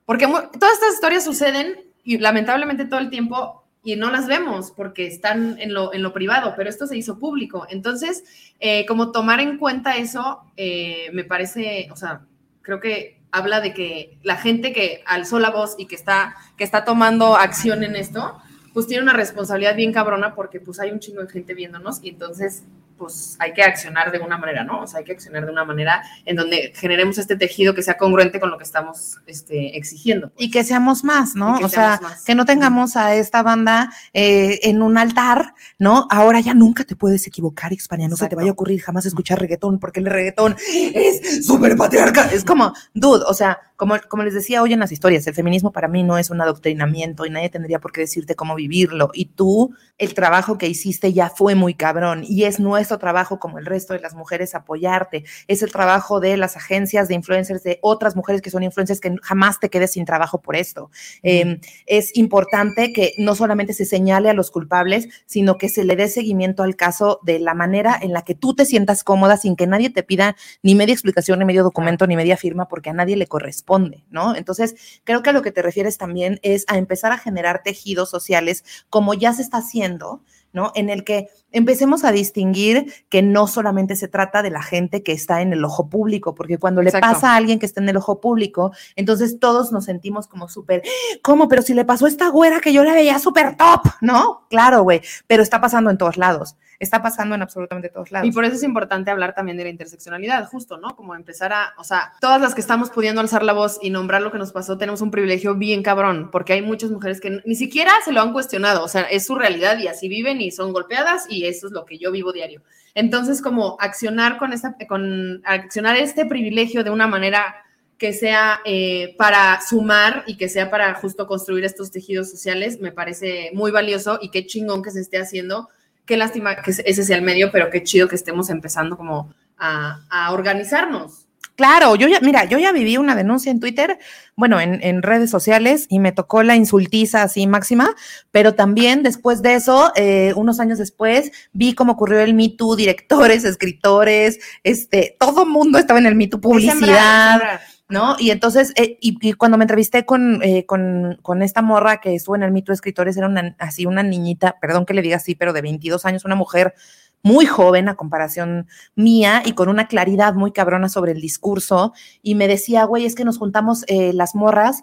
porque todas estas historias suceden y lamentablemente todo el tiempo y no las vemos porque están en lo, en lo privado, pero esto se hizo público. Entonces, eh, como tomar en cuenta eso, eh, me parece, o sea, creo que habla de que la gente que alzó la voz y que está, que está tomando acción en esto, pues tiene una responsabilidad bien cabrona porque pues hay un chingo de gente viéndonos y entonces pues hay que accionar de una manera, ¿no? O sea, hay que accionar de una manera en donde generemos este tejido que sea congruente con lo que estamos este, exigiendo. Y que seamos más, ¿no? O sea, que no tengamos a esta banda eh, en un altar, ¿no? Ahora ya nunca te puedes equivocar, Hispania, no se te vaya a ocurrir jamás escuchar reggaetón, porque el reggaetón es súper patriarcal. Es como, dude, o sea, como, como les decía hoy en las historias, el feminismo para mí no es un adoctrinamiento y nadie tendría por qué decirte cómo vivirlo. Y tú, el trabajo que hiciste ya fue muy cabrón y es nuestro trabajo como el resto de las mujeres apoyarte. Es el trabajo de las agencias de influencers, de otras mujeres que son influencers, que jamás te quedes sin trabajo por esto. Em, es importante que no solamente se señale a los culpables, sino que se le dé seguimiento al caso de la manera en la que tú te sientas cómoda sin que nadie te pida ni media explicación, ni medio documento, ni media firma, porque a nadie le corresponde ¿no? Entonces, creo que a lo que te refieres también es a empezar a generar tejidos sociales como ya se está haciendo, ¿no? En el que empecemos a distinguir que no solamente se trata de la gente que está en el ojo público, porque cuando le pasa a alguien que está en el ojo público, entonces todos nos sentimos como súper, ¿cómo? Pero si le pasó a esta güera que yo la veía súper top, ¿no? Claro, güey, pero está pasando en todos lados está pasando en absolutamente todos lados. Y por eso es importante hablar también de la interseccionalidad, justo, ¿no? Como empezar a, o sea, todas las que estamos pudiendo alzar la voz y nombrar lo que nos pasó, tenemos un privilegio bien cabrón, porque hay muchas mujeres que ni siquiera se lo han cuestionado, o sea, es su realidad y así viven y son golpeadas y eso es lo que yo vivo diario. Entonces, como accionar con esta, con accionar este privilegio de una manera que sea eh, para sumar y que sea para justo construir estos tejidos sociales, me parece muy valioso y qué chingón que se esté haciendo qué lástima que ese sea el medio, pero qué chido que estemos empezando como a, organizarnos. Claro, yo ya, mira, yo ya viví una denuncia en Twitter, bueno, en, redes sociales y me tocó la insultiza así máxima, pero también después de eso, eh, unos años después, vi cómo ocurrió el Me Too, directores, escritores, este, todo mundo estaba en el Me Too, publicidad. ¿No? Y entonces, eh, y, cuando me entrevisté con, eh, con, con, esta morra que estuvo en el mito de escritores, era una, así una niñita, perdón que le diga así, pero de 22 años, una mujer muy joven a comparación mía y con una claridad muy cabrona sobre el discurso. Y me decía, güey, es que nos juntamos eh, las morras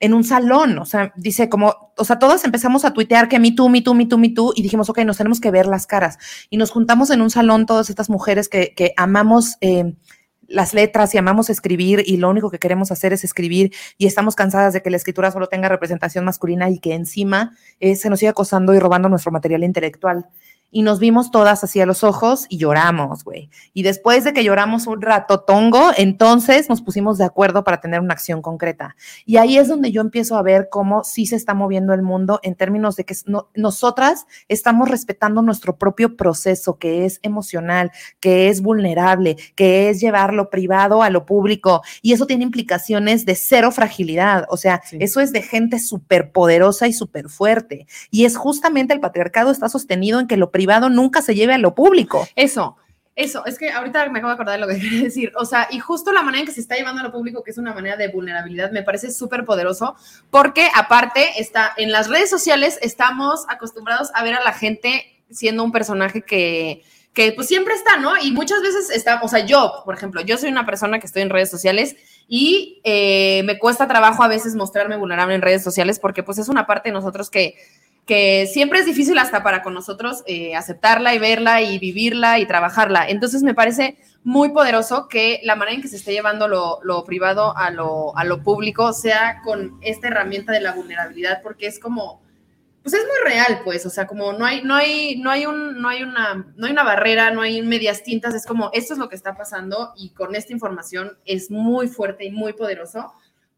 en un salón, o sea, dice como, o sea, todas empezamos a tuitear que me tú, me tú, me tú, me tú, y dijimos, ok, nos tenemos que ver las caras. Y nos juntamos en un salón todas estas mujeres que, que amamos las letras y amamos escribir y lo único que queremos hacer es escribir y estamos cansadas de que la escritura solo tenga representación masculina y que encima eh, se nos siga acosando y robando nuestro material intelectual y nos vimos todas así a los ojos y lloramos, güey. Y después de que lloramos un rato tongo, entonces nos pusimos de acuerdo para tener una acción concreta. Y ahí es donde yo empiezo a ver cómo sí se está moviendo el mundo en términos de que nosotras estamos respetando nuestro propio proceso, que es emocional, que es vulnerable, que es llevar lo privado a lo público. Y eso tiene implicaciones de cero fragilidad. O sea, eso es de gente súper poderosa y súper fuerte. Y es justamente el patriarcado está sostenido en que lo privado privado nunca se lleve a lo público. Eso, eso, es que ahorita me acabo de acordar de lo que quería decir. O sea, y justo la manera en que se está llevando a lo público, que es una manera de vulnerabilidad, me parece súper poderoso, porque aparte está en las redes sociales, estamos acostumbrados a ver a la gente siendo un personaje que, que pues siempre está, ¿no? Y muchas veces está, o sea, yo, por ejemplo, yo soy una persona que estoy en redes sociales y eh, me cuesta trabajo a veces mostrarme vulnerable en redes sociales porque pues es una parte de nosotros que que siempre es difícil hasta para con nosotros eh, aceptarla y verla y vivirla y trabajarla. Entonces me parece muy poderoso que la manera en que se esté llevando lo, lo privado a lo, a lo público sea con esta herramienta de la vulnerabilidad, porque es como, pues es muy real, pues, o sea, como no hay, no hay, no hay un, no hay una, no hay una barrera, no hay medias tintas, es como, esto es lo que está pasando y con esta información es muy fuerte y muy poderoso,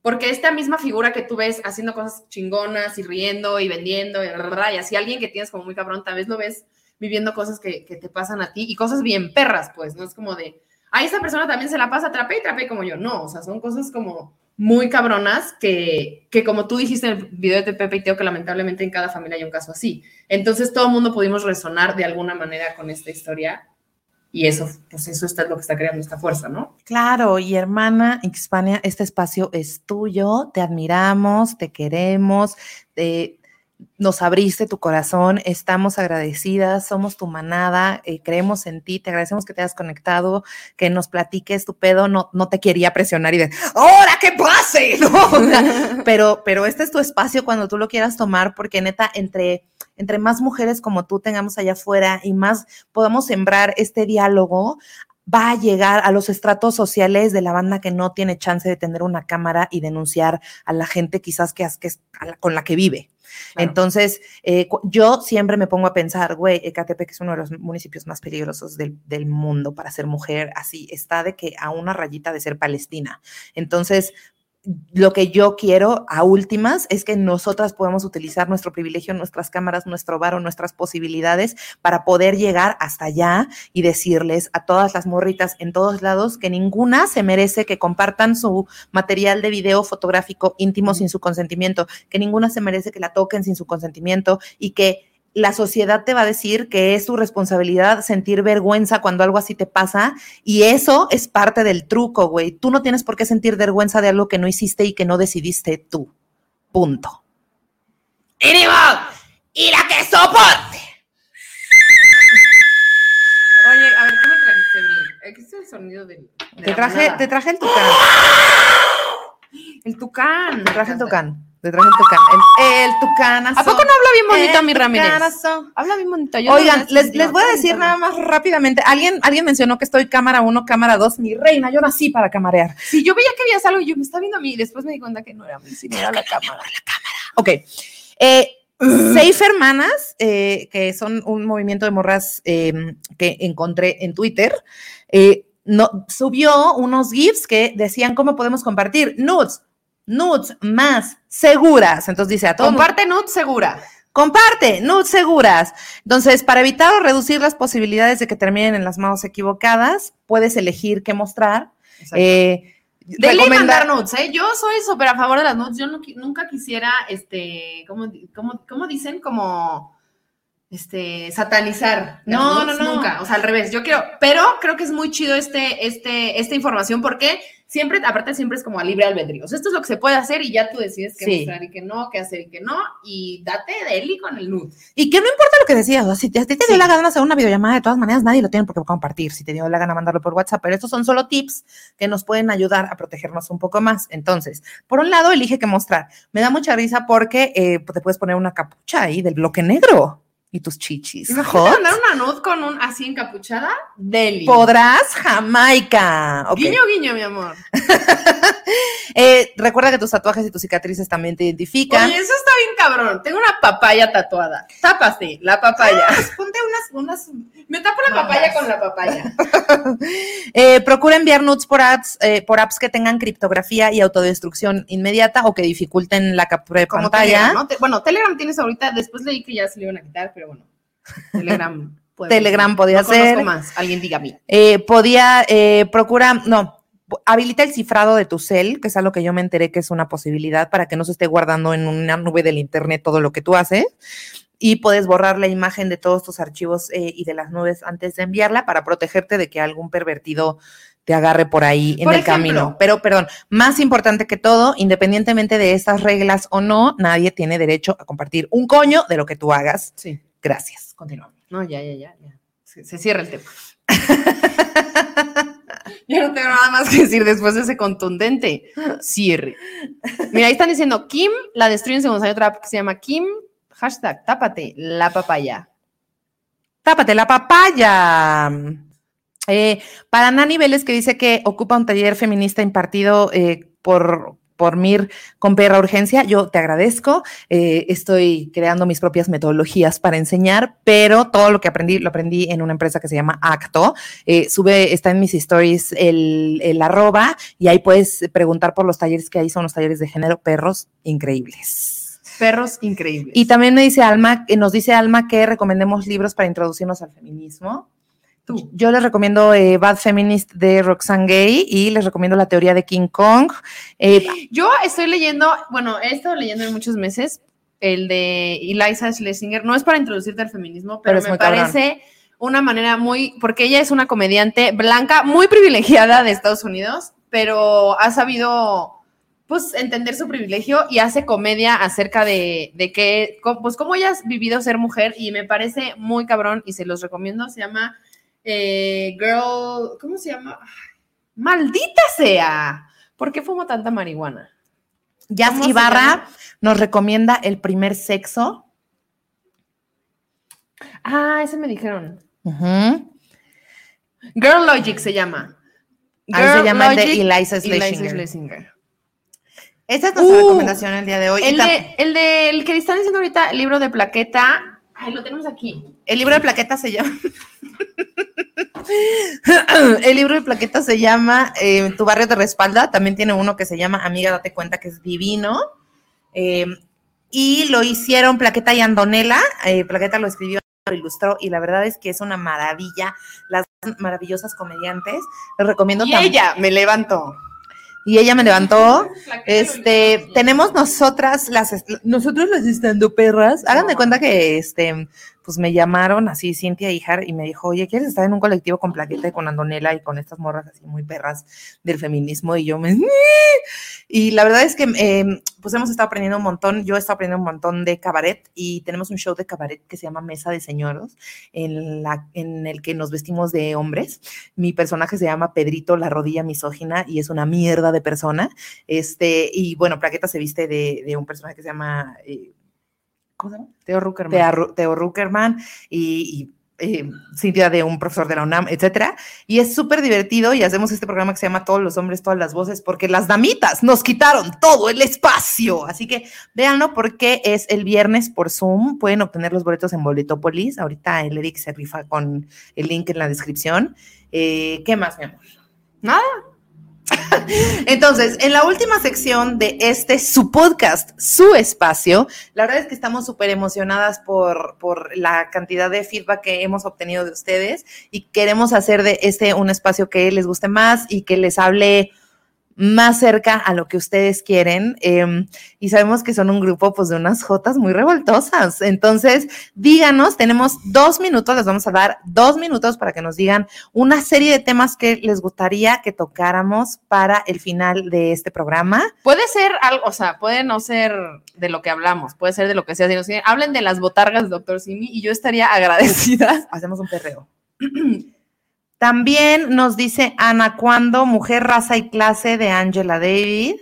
porque esta misma figura que tú ves haciendo cosas chingonas y riendo y vendiendo y, y así alguien que tienes como muy cabrón, tal vez lo ves viviendo cosas que, te pasan a ti y cosas bien perras, pues, no es como de, a esa persona también se la pasa trape y trape como yo, no, o sea, son cosas como muy cabronas que, que como tú dijiste en el video de Pepe y Teo, que lamentablemente en cada familia hay un caso así. Entonces todo el mundo pudimos resonar de alguna manera con esta historia y eso, pues eso está lo que está creando esta fuerza, ¿no? Claro, y hermana Hispania, este espacio es tuyo, te admiramos, te queremos, te, nos abriste tu corazón, estamos agradecidas, somos tu manada, eh, creemos en ti, te agradecemos que te hayas conectado, que nos platiques tu pedo, no, no te quería presionar y de, ¡ahora que pase! ¿no? pero, pero este es tu espacio cuando tú lo quieras tomar, porque neta, entre, entre más mujeres como tú tengamos allá afuera y más podamos sembrar este diálogo, va a llegar a los estratos sociales de la banda que no tiene chance de tener una cámara y denunciar a la gente quizás que, que con la que vive. Entonces, eh, yo siempre me pongo a pensar, güey, Ecatepec es uno de los municipios más peligrosos del, del, mundo para ser mujer, así está de que a una rayita de ser palestina. Entonces, lo que yo quiero a últimas es que nosotras podamos utilizar nuestro privilegio, nuestras cámaras, nuestro varo, nuestras posibilidades para poder llegar hasta allá y decirles a todas las morritas en todos lados que ninguna se merece que compartan su material de video fotográfico íntimo sin su consentimiento, que ninguna se merece que la toquen sin su consentimiento y que la sociedad te va a decir que es tu responsabilidad sentir vergüenza cuando algo así te pasa y eso es parte del truco, güey. Tú no tienes por qué sentir vergüenza de algo que no hiciste y que no decidiste tú. Punto. ¡Ínimo! ¡Y la que soporte! Oye, a ver, ¿qué me trajiste a mí? Aquí está el sonido del... De te, traje, te traje el tucán. El tucán. Te traje el tucán. Te traje el tucán. El, el tucanazo. ¿A poco no habla bien bonito, mi Ramírez? Tucanazo. Habla bien bonito. Yo Oigan, no les, les voy a decir nada más rápidamente. Alguien, alguien mencionó que estoy cámara 1, cámara 2. Mi reina, yo nací para camarear. Sí, yo veía que veías algo y yo me estaba viendo a mí y después me di cuenta que no era mi, sino era la cámara. La cámara. Ok. Eh, Seis Hermanas, eh, que son un movimiento de morras eh, que encontré en Twitter, eh, no, subió unos GIFs que decían cómo podemos compartir nudes, nudes más seguras. Entonces dice a todos. Comparte nudes segura. Comparte, nudes seguras. Entonces, para evitar o reducir las posibilidades de que terminen en las manos equivocadas, puedes elegir qué mostrar. Eh, Dele mandar nudes, ¿eh? Yo soy súper a favor de las nudes. Yo no, nunca quisiera, este, ¿cómo, cómo, cómo dicen? Como este, satanizar. No, no, no. Nunca. O sea, al revés. Yo quiero, pero creo que es muy chido este, este, esta información porque siempre, aparte, siempre es como a libre albedrío. O sea, esto es lo que se puede hacer y ya tú decides qué sí. mostrar y qué no, qué hacer y qué no. Y date de él y con el nude. Y que no importa lo que decías. O sea, si te sí. dio la gana hacer una videollamada, de todas maneras, nadie lo tiene por qué compartir. Si te dio la gana mandarlo por WhatsApp. Pero estos son solo tips que nos pueden ayudar a protegernos un poco más. Entonces, por un lado, elige qué mostrar. Me da mucha risa porque eh, te puedes poner una capucha ahí del bloque negro y tus chichis. Imagínate mandar una nude con un así encapuchada, deli. Podrás, Jamaica. Okay. Guiño, guiño, mi amor. eh, recuerda que tus tatuajes y tus cicatrices también te identifican. Oye, eso está bien cabrón. Tengo una papaya tatuada. Tápate, la papaya. Ah, ponte unas, unas. Me tapo la papaya con la papaya. eh, procura enviar nudes por apps, eh, por apps que tengan criptografía y autodestrucción inmediata o que dificulten la captura de Como pantalla. Telegram, ¿no? Te, bueno, Telegram tienes ahorita, después leí que ya se le iban a quitar, pero bueno. Telegram. Telegram podía no ser. más. Alguien diga a mí. Eh, podía, eh, procura, no, habilita el cifrado de tu cel, que es algo que yo me enteré que es una posibilidad para que no se esté guardando en una nube del internet todo lo que tú haces. Y puedes borrar la imagen de todos tus archivos eh, y de las nubes antes de enviarla para protegerte de que algún pervertido te agarre por ahí en por el ejemplo, camino. Pero, perdón, más importante que todo, independientemente de estas reglas o no, nadie tiene derecho a compartir un coño de lo que tú hagas. Sí. Gracias. Continuamos. No, ya, ya, ya. ya. Se, se cierra el tema. Yo no tengo nada más que decir después de ese contundente cierre. Mira, ahí están diciendo Kim la destruyen según hay otra que se llama Kim, hashtag tápate la papaya. Tápate la papaya. Eh, para Nani Vélez, que dice que ocupa un taller feminista impartido eh, por, por MIR con Perra Urgencia, yo te agradezco. Eh, estoy creando mis propias metodologías para enseñar, pero todo lo que aprendí lo aprendí en una empresa que se llama Acto. Eh, sube, está en mis stories el, el, arroba y ahí puedes preguntar por los talleres que hay, son los talleres de género, perros increíbles. Perros increíbles. Y también me dice Alma, nos dice Alma que recomendemos libros para introducirnos al feminismo. Tú. Yo les recomiendo eh, Bad Feminist de Roxane Gay y les recomiendo la teoría de King Kong. Eh, Yo estoy leyendo, bueno, he estado leyendo en muchos meses el de Eliza Schlesinger. No es para introducirte al feminismo, pero, pero me parece cabrón. una manera muy, porque ella es una comediante blanca muy privilegiada de Estados Unidos, pero ha sabido pues entender su privilegio y hace comedia acerca de, de que, pues cómo ella ha vivido ser mujer y me parece muy cabrón y se los recomiendo, se llama eh, girl, ¿cómo se llama? Maldita sea. ¿Por qué fumo tanta marihuana? Jazz Ibarra nos recomienda el primer sexo. Ah, ese me dijeron. Uh -huh. Girl Logic se llama. Girl Ahí se llama Logic, de Eliza Schlesinger. Esta es nuestra uh, recomendación el día de hoy. El, de, el, de, el que están diciendo ahorita, el libro de plaqueta. Ay, lo tenemos aquí. El libro de plaqueta se llama. el libro de plaqueta se llama eh, Tu barrio te respalda. También tiene uno que se llama Amiga, date cuenta que es divino. Eh, y lo hicieron Plaqueta y Andonela. Eh, plaqueta lo escribió, lo ilustró y la verdad es que es una maravilla. Las maravillosas comediantes. Les recomiendo y ella me levantó y ella me levantó. Este, tenemos nosotras las, nosotros las estando perras. Hagan de cuenta que este, pues me llamaron así Cintia Ijar y me dijo, oye, ¿quieres estar en un colectivo con Plaqueta y con Andonela y con estas morras así muy perras del feminismo? Y yo me... Y la verdad es que eh, pues hemos estado aprendiendo un montón, yo he estado aprendiendo un montón de cabaret y tenemos un show de cabaret que se llama Mesa de Señoros, en, la, en el que nos vestimos de hombres. Mi personaje se llama Pedrito, la rodilla misógina, y es una mierda de persona. Este, y bueno, Plaqueta se viste de, de un personaje que se llama... Eh, Teo Ruckerman. Teo Ruckerman y, y eh, Cintia de un profesor de la UNAM, etcétera. Y es súper divertido y hacemos este programa que se llama Todos los hombres, todas las voces, porque las damitas nos quitaron todo el espacio. Así que véanlo porque es el viernes por Zoom. Pueden obtener los boletos en Boletopolis. Ahorita el Eric se rifa con el link en la descripción. Eh, ¿Qué más, mi amor? Nada. Entonces, en la última sección de este, su podcast, su espacio, la verdad es que estamos súper emocionadas por, por la cantidad de feedback que hemos obtenido de ustedes y queremos hacer de este un espacio que les guste más y que les hable más cerca a lo que ustedes quieren. Eh, y sabemos que son un grupo pues de unas jotas muy revoltosas. Entonces, díganos, tenemos dos minutos, les vamos a dar dos minutos para que nos digan una serie de temas que les gustaría que tocáramos para el final de este programa. Puede ser algo, o sea, puede no ser de lo que hablamos, puede ser de lo que sea. Si nos hablen de las botargas, doctor Simi, y yo estaría agradecida. Hacemos un perreo. También nos dice Ana Cuando, Mujer, Raza y Clase de Angela David.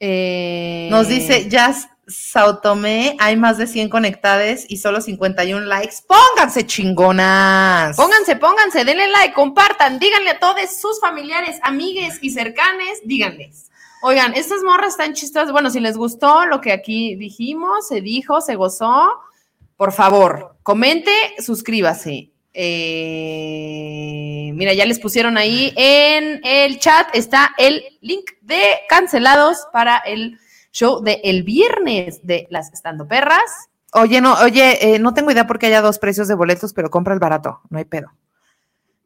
Eh... Nos dice Jazz Sautomé, hay más de 100 conectadas y solo 51 likes. Pónganse chingonas. Pónganse, pónganse, denle like, compartan, díganle a todos sus familiares, amigues y cercanes, díganles. Oigan, estas morras están chistosas. Bueno, si les gustó lo que aquí dijimos, se dijo, se gozó, por favor, comente, suscríbase. Eh, mira, ya les pusieron ahí en el chat, está el link de cancelados para el show de el viernes de las estando perras. Oye, no, oye, eh, no tengo idea por qué haya dos precios de boletos, pero compra el barato, no hay pedo.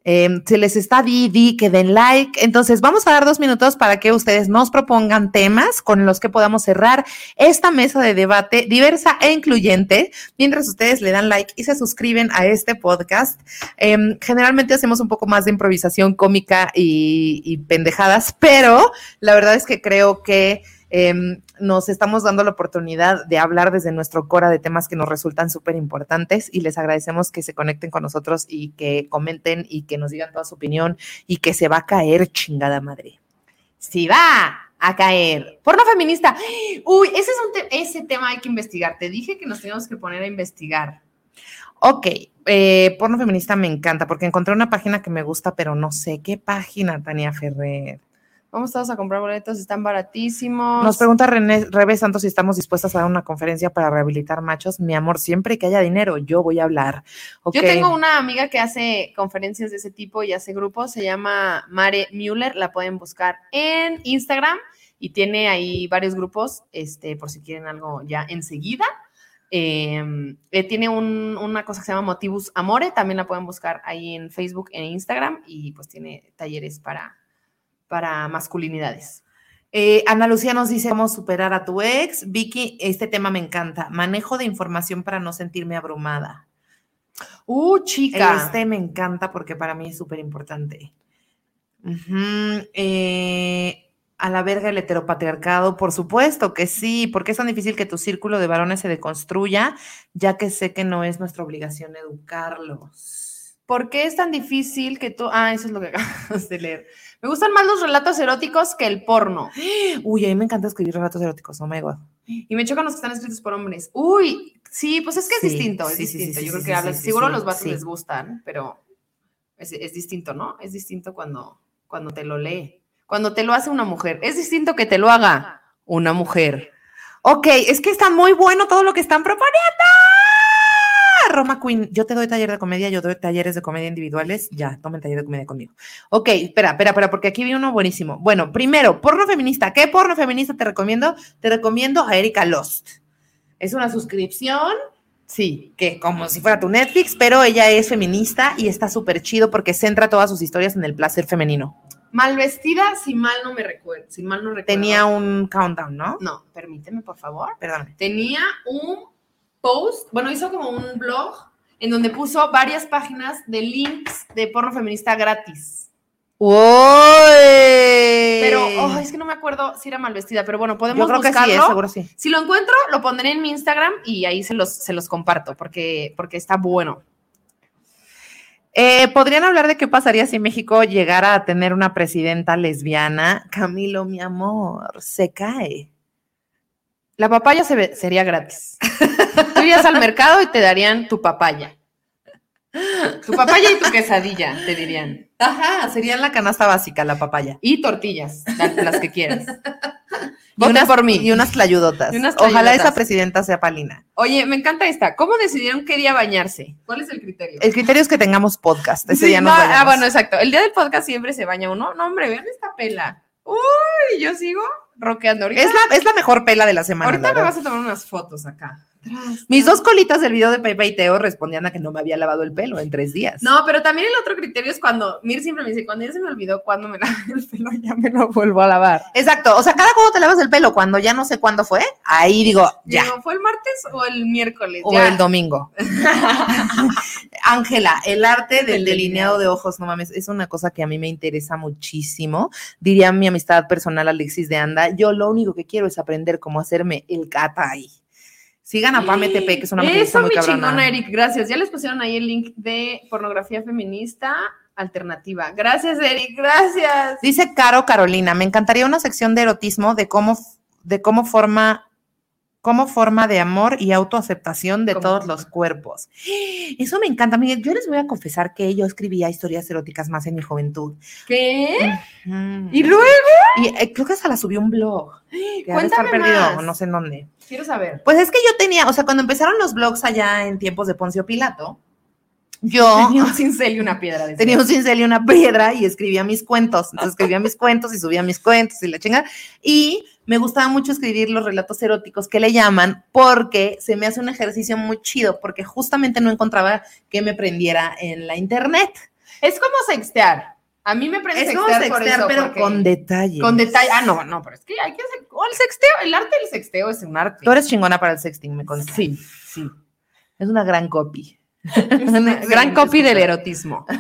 Eh, se les está di, di, que den like. Entonces, vamos a dar dos minutos para que ustedes nos propongan temas con los que podamos cerrar esta mesa de debate diversa e incluyente, mientras ustedes le dan like y se suscriben a este podcast. Eh, generalmente hacemos un poco más de improvisación cómica y, y pendejadas, pero la verdad es que creo que eh, nos estamos dando la oportunidad de hablar desde nuestro cora de temas que nos resultan súper importantes y les agradecemos que se conecten con nosotros y que comenten y que nos digan toda su opinión y que se va a caer chingada madre. Sí va a caer. Porno feminista. Uy, ese es un te ese tema hay que investigar. Te dije que nos teníamos que poner a investigar. Ok, eh, porno feminista me encanta porque encontré una página que me gusta, pero no sé qué página, Tania Ferrer. Vamos todos a comprar boletos, están baratísimos. Nos pregunta René Rebe Santos si estamos dispuestas a dar una conferencia para rehabilitar machos. Mi amor, siempre que haya dinero, yo voy a hablar. Yo tengo una amiga que hace conferencias de ese tipo y hace grupos, se llama Mare Müller, la pueden buscar en Instagram y tiene ahí varios grupos, este, por si quieren algo ya enseguida. Eh, eh, tiene un- una cosa que se llama Motivus Amore, también la pueden buscar ahí en Facebook, en Instagram y pues tiene talleres para, para masculinidades. Eh, Ana Lucía nos dice cómo superar a tu ex. Vicky, este tema me encanta. Manejo de información para no sentirme abrumada. Uh, chica. Este me encanta porque para mí es súper importante. Eh, a la verga el heteropatriarcado, por supuesto que sí. ¿Por qué es tan difícil que tu círculo de varones se deconstruya? Ya que sé que no es nuestra obligación educarlos. ¿Por qué es tan difícil que tú... Ah, eso es lo que acabas de leer. Me gustan más los relatos eróticos que el porno. Uy, a mí me encanta escribir relatos eróticos, oh my god. Y me chocan los que están escritos por hombres. Uy, sí, pues es que es Sí, distinto, es sí, distinto. Yo creo que hablas, seguro los vatos les gustan, pero es, es distinto, ¿no? Es distinto cuando, cuando te lo lee. Cuando te lo hace una mujer. Es distinto que te lo haga una mujer. Ok, es que está muy bueno todo lo que están proponiendo. Roma Queen, yo te doy taller de comedia, yo doy talleres de comedia individuales. Ya, tomen taller de comedia conmigo. Ok, espera, espera, espera, porque aquí vi uno buenísimo. Bueno, primero, porno feminista. ¿Qué porno feminista te recomiendo? Te recomiendo a Erika Lost. Es una suscripción, sí, que como si fuera tu Netflix, pero ella es feminista y está súper chido porque centra todas sus historias en el placer femenino. Mal vestida, si mal no me recuerdo. Si mal no recuerdo. Tenía un countdown, ¿no? No, permíteme, por favor. Perdón. tenía un post, bueno, hizo como un blog en donde puso varias páginas de links de porno feminista gratis. ¡Uy! Pero oh, es que no me acuerdo si era mal vestida, pero bueno, podemos Yo creo que sí, buscarlo. eh, seguro sí. Si lo encuentro, lo pondré en mi Instagram y ahí se los, se los comparto porque, porque está bueno. Eh, ¿Podrían hablar de qué pasaría si México llegara a tener una presidenta lesbiana? Camilo, mi amor, se cae. La papaya se ve- sería gratis. Tú irías al mercado y te darían tu papaya. Tu papaya y tu quesadilla, te dirían. Ajá, sería la canasta básica, la papaya. Y tortillas, la- las que quieras. Y Voten unas, por mí. Y unas tlayudotas. Y unas Ojalá esa presidenta sea Palina. Oye, me encanta esta. ¿Cómo decidieron qué día bañarse? ¿Cuál es el criterio? El criterio es que tengamos podcast. Ese Sí, día nos no, vayamos. ah, bueno, exacto. El día del podcast siempre se baña uno. No, hombre, vean esta pela. Uy, yo sigo roqueando. Ahorita, es, la, es la mejor pela de la semana. ahorita me vas a tomar unas fotos acá. Mis dos colitas del video de Pepe y Teo respondían a que no me había lavado el pelo en tres días. No, pero también el otro criterio es cuando Mir siempre me dice, cuando ya se me olvidó cuando me lavé el pelo, ya me lo vuelvo a lavar. Exacto. O sea, cada cuando te lavas el pelo, cuando ya no sé cuándo fue, ahí digo, ya. Digo, ¿Fue el martes o el miércoles? O Ya. el domingo. Ángela, el arte del Del delineado de ojos, no mames, es una cosa que a mí me interesa muchísimo. Diría mi amistad personal Alexis de Anda, yo lo único que quiero es aprender cómo hacerme el catay. Sigan a Pame TP, que es una Eso, muy mi cabrona. chingona, Eric, gracias. Ya les pusieron ahí el link de pornografía feminista alternativa. Gracias, Eric, gracias. Dice Caro Carolina, me encantaría una sección de erotismo de cómo, de cómo forma, cómo forma de amor y autoaceptación de ¿Cómo todos forma? los cuerpos. Eso me encanta. Miren, yo les voy a confesar que yo escribía historias eróticas más en mi juventud. ¿Qué? ¿Y luego? Y eh, creo que hasta la subí un blog. Que de estar Cuéntame perdido, más. no sé en dónde. Quiero saber. Pues es que yo tenía, o sea, cuando empezaron los blogs allá en tiempos de Poncio Pilato, yo Tenía un cincel y una piedra. tenía un cincel y una piedra y escribía mis cuentos. Entonces escribía mis cuentos y subía mis cuentos y la chingada. Y me gustaba mucho escribir los relatos eróticos que le llaman porque se me hace un ejercicio muy chido porque justamente no encontraba que me prendiera en la internet. Es como sextear. A mí me prende como sextear, por sextear, eso, pero con detalle. con detalle. Ah, no, no, pero es que hay que hacer. o el sexteo, el arte del sexteo es un arte. Tú eres chingona para el sexting, me consta. Sí, sí. Es una gran copy. Gran copy del erotismo.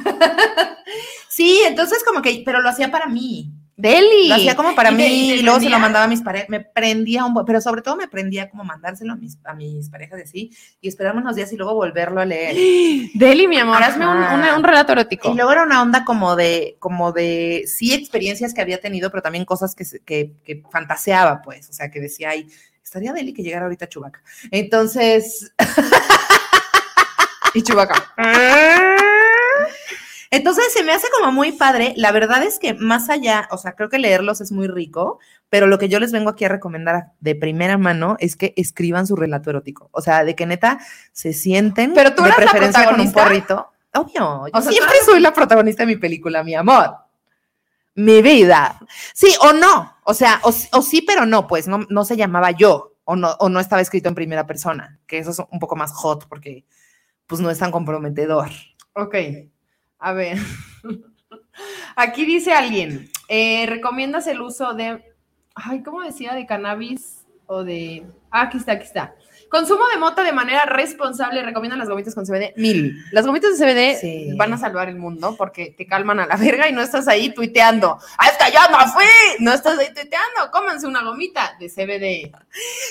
Sí, entonces como que, pero lo hacía para mí. Deli. Lo hacía como para ¿Y mí y luego se lo mandaba a mis parejas. Me prendía un, pero sobre todo me prendía como mandárselo a mis, a mis parejas y así, y esperarme unos días y luego volverlo a leer. Deli, mi amor, hazme un, Ajá. una- un relato erótico. Y luego era una onda como de, como de, sí, experiencias que había tenido, pero también cosas que, que, que fantaseaba, pues, o sea, que decía, ay, estaría Deli que llegara ahorita Chubaca. Entonces, Y Chubaca. Entonces se me hace como muy padre. La verdad es que más allá, o sea, creo que leerlos es muy rico, pero lo que yo les vengo aquí a recomendar de primera mano es que escriban su relato erótico. O sea, de que neta se sienten Pero tú de eras la preferencia con un porrito. Obvio, yo O sea, siempre soy la protagonista de mi película, mi amor. Mi vida. Sí o no. O sea, o, o sí, pero no, pues no, no se llamaba yo o no, o no estaba escrito en primera persona, que eso es un poco más hot porque pues no es tan comprometedor. Ok, a ver. Aquí dice alguien, eh, ¿recomiendas el uso de, ay, ¿cómo decía? De cannabis o de... Ah, aquí está, aquí está. Consumo de mota de manera responsable. Recomiendan las gomitas con CBD. Mil. Las gomitas de CBD Sí. van a salvar el mundo porque te calman a la verga y no estás ahí tuiteando. ¡Ah, esta ya me fui! No estás ahí tuiteando. Cómanse una gomita de CBD.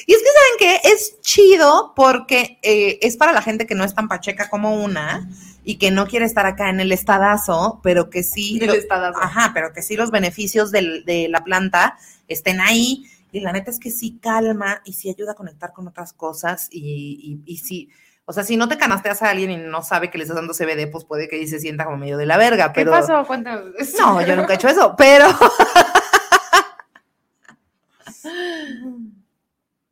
Y es que, ¿saben qué? Es chido porque eh, es para la gente que no es tan pacheca como una y que no quiere estar acá en el estadazo, pero que sí. El lo- estadazo. Ajá, pero que sí los beneficios del- de la planta estén ahí. Y la neta es que sí calma y sí ayuda a conectar con otras cosas. Y, y, y sí, o sea, si no te canasteas a alguien y no sabe que le estás dando CBD, pues puede que se sienta como medio de la verga. ¿Qué pero, pasó? Cuéntame. No, yo nunca he hecho eso, pero.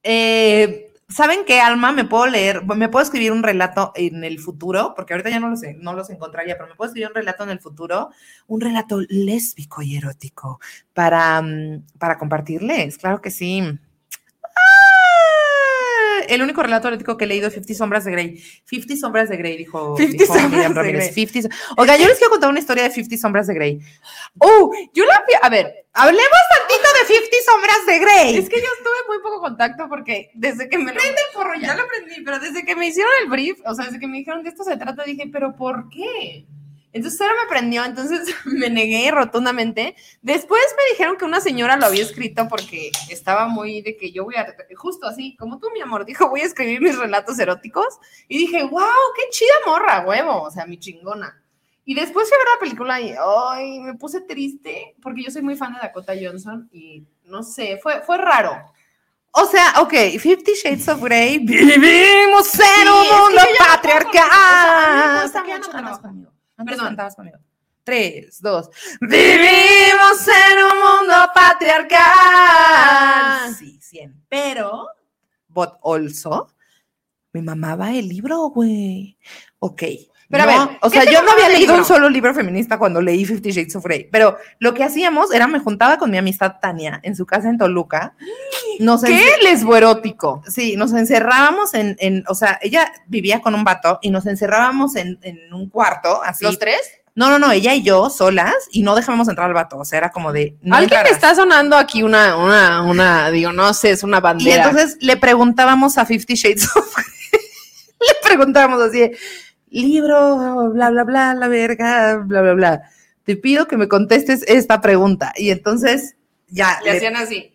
Eh, ¿Saben qué, Alma? Me puedo leer, me puedo escribir un relato en el futuro, porque ahorita ya no los, no los encontraría, pero me puedo escribir un relato en el futuro, un relato lésbico y erótico para, mm, para compartirles, claro que sí. El único relato erótico que he leído es 50 sombras de Grey. 50 sombras de Grey, dijo, 50 dijo sombras de. Grey. 50 Oiga, yo les quiero contar una historia de 50 sombras de Grey. Oh, yo la A ver, Hablemos tantito de 50 sombras de Grey. Es que yo tuve muy poco contacto porque desde que me lo... porro, ya lo aprendí, pero desde que me hicieron el brief, o sea, desde que me dijeron de esto se trata, dije, ¿pero por qué? Entonces ahora me prendió, entonces me negué rotundamente. Después me dijeron que una señora lo había escrito porque estaba muy de que yo voy a, justo así, como tú, mi amor, dijo, voy a escribir mis relatos eróticos. Y dije, wow, qué chida morra, huevo, o sea, mi chingona. Y después fui a ver la película y ay, me puse triste porque yo soy muy fan de Dakota Johnson y no sé, fue, fue raro. O sea, ok, Fifty Shades of Grey, vivimos en Sí, un mundo patriarcal. Antes Perdón. cantabas conmigo. Tres, dos. Vivimos en un mundo patriarcal. Sí, cien. Pero, but also, me mamaba el libro, güey. Ok. Pero a ver, o ¿qué sea, yo no había leído un solo libro feminista cuando leí Fifty Shades of Grey, pero lo que hacíamos era me juntaba con mi amistad Tania en su casa en Toluca. Nos ¿Qué lesboerótico? Sí, nos encerrábamos en, en, o sea, ella vivía con un vato y nos encerrábamos en, en un cuarto, así. ¿Los tres? No, no, no, ella y yo solas y no dejábamos entrar al vato, o sea, era como de... no Alguien me está sonando aquí una, una, una, digo, no sé, es una Y bandera. entonces le preguntábamos a Fifty Shades of Grey, le preguntábamos así, de, libro, bla, bla, bla, la verga, bla, bla, bla. Te pido que me contestes esta pregunta. Y entonces ya... le le- hacían así,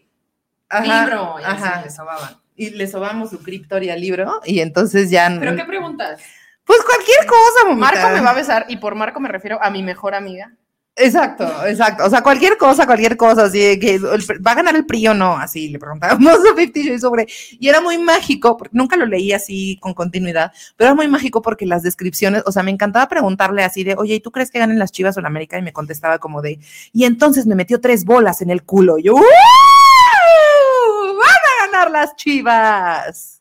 ajá, libro, y ajá. así le sobaban. Y le sobamos su criptoria al libro y entonces ya... ¿Pero qué preguntas? Pues cualquier cosa, mamita. Marco me va a besar, y por Marco me refiero a mi mejor amiga. Exacto, exacto. O sea, cualquier cosa, cualquier cosa, así que el- va a ganar el PRI o no, así le preguntábamos a Fifty Shades sobre. Y era muy mágico, porque nunca lo leí así con continuidad, pero era muy mágico porque las descripciones, o sea, me encantaba preguntarle así de, oye, ¿y tú crees que ganen las chivas o la América? Y me contestaba como de, y entonces me metió tres bolas en el culo. Yo, ¡Uh! ¡Van a ganar las chivas!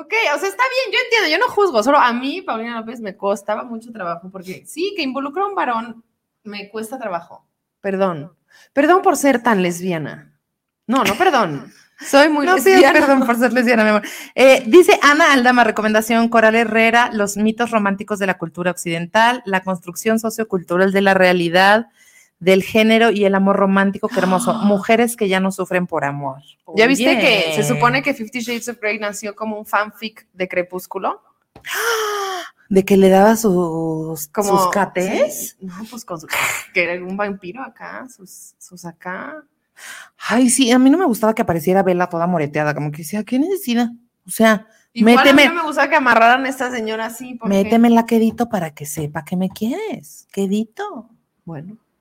Ok, o sea, está bien, yo entiendo, yo no juzgo, solo a mí, Paulina López, me costaba mucho trabajo, porque sí, que involucra a un varón, me cuesta trabajo. Perdón. Perdón por ser tan lesbiana. No, no, perdón. Soy muy No lesbiana. perdón por ser lesbiana, mi amor. Eh, dice Ana Aldama, recomendación Coral Herrera, los mitos románticos de la cultura occidental, la construcción sociocultural de la realidad, del género y el amor romántico, qué hermoso. Mujeres que ya no sufren por amor. ¿Ya viste que se supone que Fifty Shades of Grey nació como un fanfic de Crepúsculo? De que le daba sus, Como, sus cates. Sí, no, pues con su, que era un vampiro acá, sus, sus acá. Ay, sí, a mí no me gustaba que apareciera Bella toda moreteada, como que decía, ¿qué necesidad? O sea, Igual a mí no me gustaba que amarraran a esta señora así. Porque, méteme la quedito para que sepa que me quieres. Quedito. Bueno.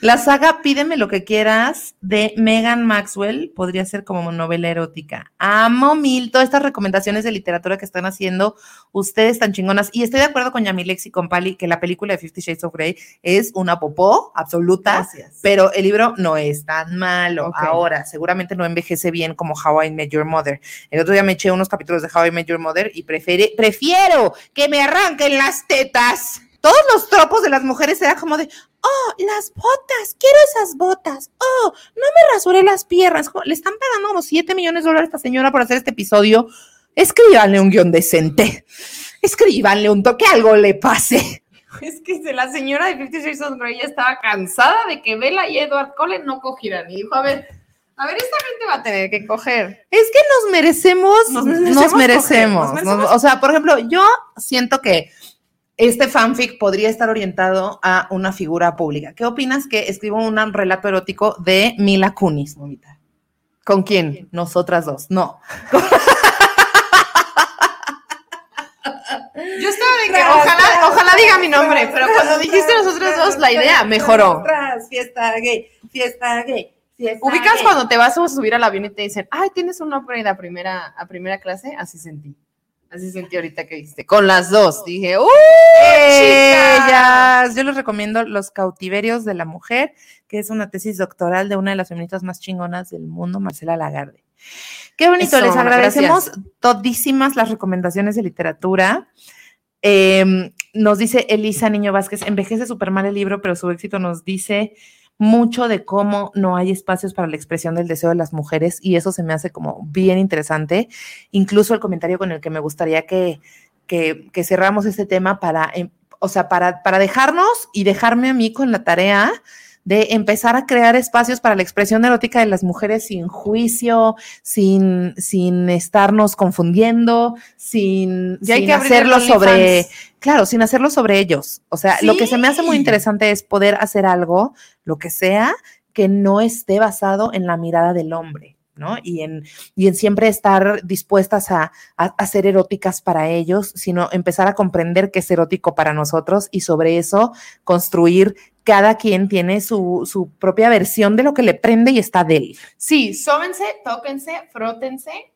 La saga Pídeme lo que quieras de Megan Maxwell podría ser como novela erótica. Amo mil todas estas recomendaciones de literatura que están haciendo ustedes tan chingonas. Y estoy de acuerdo con Yamilex y con Pali que la película de Fifty Shades of Grey es una popó absoluta, Gracias. pero el libro no es tan malo. Ahora, seguramente no envejece bien como How I Met Your Mother. El otro día me eché unos capítulos de How I Met Your Mother y prefiere, prefiero que me arranquen las tetas. Todos los tropos de las mujeres era como de, oh, las botas, quiero esas botas. Oh, no me rasuré las piernas. Le están pagando como 7 millones de dólares a esta señora por hacer este episodio. Escríbanle un guion decente. Escríbanle un toque, algo le pase. Es que la señora de Fifty Shades of Grey ya estaba cansada de que Bella y Edward Cullen no cogieran. Y dijo, a ver, a ver, esta gente va a tener que coger. Es que nos merecemos, Nos nos merecemos merecemos. coger, nos Nos- o sea, por ejemplo, yo siento que este fanfic podría estar orientado a una figura pública. ¿Qué opinas que escribo un relato erótico de Mila Kunis, mamita? ¿Con quién? Nosotras dos, no. Yo estaba de que ojalá, ojalá diga mi nombre, pero cuando dijiste nosotros dos, la idea mejoró. Fiesta gay, fiesta gay, fiesta ¿Ubicas gay. cuando te vas a subir al avión y te dicen, ay, tienes una upgrade a primera, a primera clase? Así sentí. Así sentí ahorita que dijiste. Con las dos. Dije, ¡uh! Ellas. Yo les recomiendo Los cautiverios de la mujer, que es una tesis doctoral de una de las feministas más chingonas del mundo, Marcela Lagarde. Qué bonito, Eso, les agradecemos todísimas las recomendaciones de literatura. Eh, nos dice Elisa Niño Vázquez, envejece súper mal el libro, pero su éxito nos dice mucho de cómo no hay espacios para la expresión del deseo de las mujeres y eso se me hace como bien interesante. Incluso el comentario con el que me gustaría que, que, cerramos este tema para, em, o sea, para, para dejarnos y dejarme a mí con la tarea de empezar a crear espacios para la expresión erótica de las mujeres sin juicio, sin, sin estarnos confundiendo, sin, Ya hay sin que hacerlo sobre, claro, sin hacerlo sobre ellos. O sea, lo que se me hace muy interesante es poder hacer algo, lo que sea, que no esté basado en la mirada del hombre. ¿No? Y en, siempre estar dispuestas a, a, a ser eróticas para ellos, sino empezar a comprender qué es erótico para nosotros y sobre eso construir cada quien tiene su, propia versión de lo que le prende y está de él. Sí, sóbense, tóquense, frótense,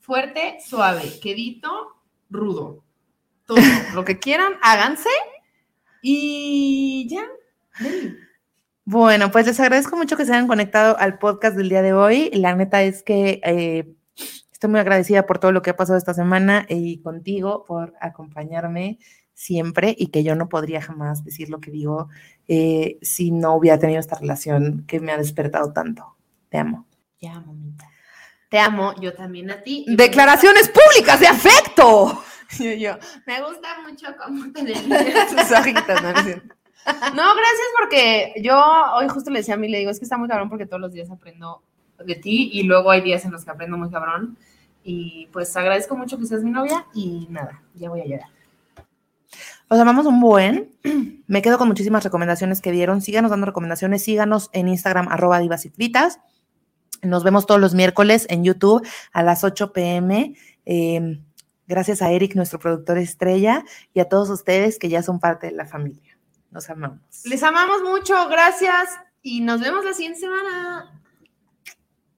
fuerte, suave, quedito, rudo. Todo, lo que quieran, háganse y ya. Bueno, pues les agradezco mucho que se hayan conectado al podcast del día de hoy. La neta es que eh, estoy muy agradecida por todo lo que ha pasado esta semana y contigo por acompañarme siempre y que yo no podría jamás decir lo que digo eh, si no hubiera tenido esta relación que me ha despertado tanto. Te amo. Ya, mamita. Te amo, yo también a ti. Declaraciones públicas de afecto. Yo, yo, me gusta mucho cómo te tus ojitos, ¿no? No, gracias porque yo hoy justo le decía a mí, le digo, es que está muy cabrón porque todos los días aprendo de ti y luego hay días en los que aprendo muy cabrón. Y pues agradezco mucho que seas mi novia y nada, ya voy a llorar. Os amamos un buen. Me quedo con muchísimas recomendaciones que dieron. Síganos dando recomendaciones. Síganos en Instagram, arroba divas y fritas. Nos vemos todos los miércoles en YouTube a las 8 pm. Eh, gracias a Eric, nuestro productor estrella, y a todos ustedes que ya son parte de la familia. Nos amamos. Les amamos mucho, gracias y nos vemos la siguiente semana.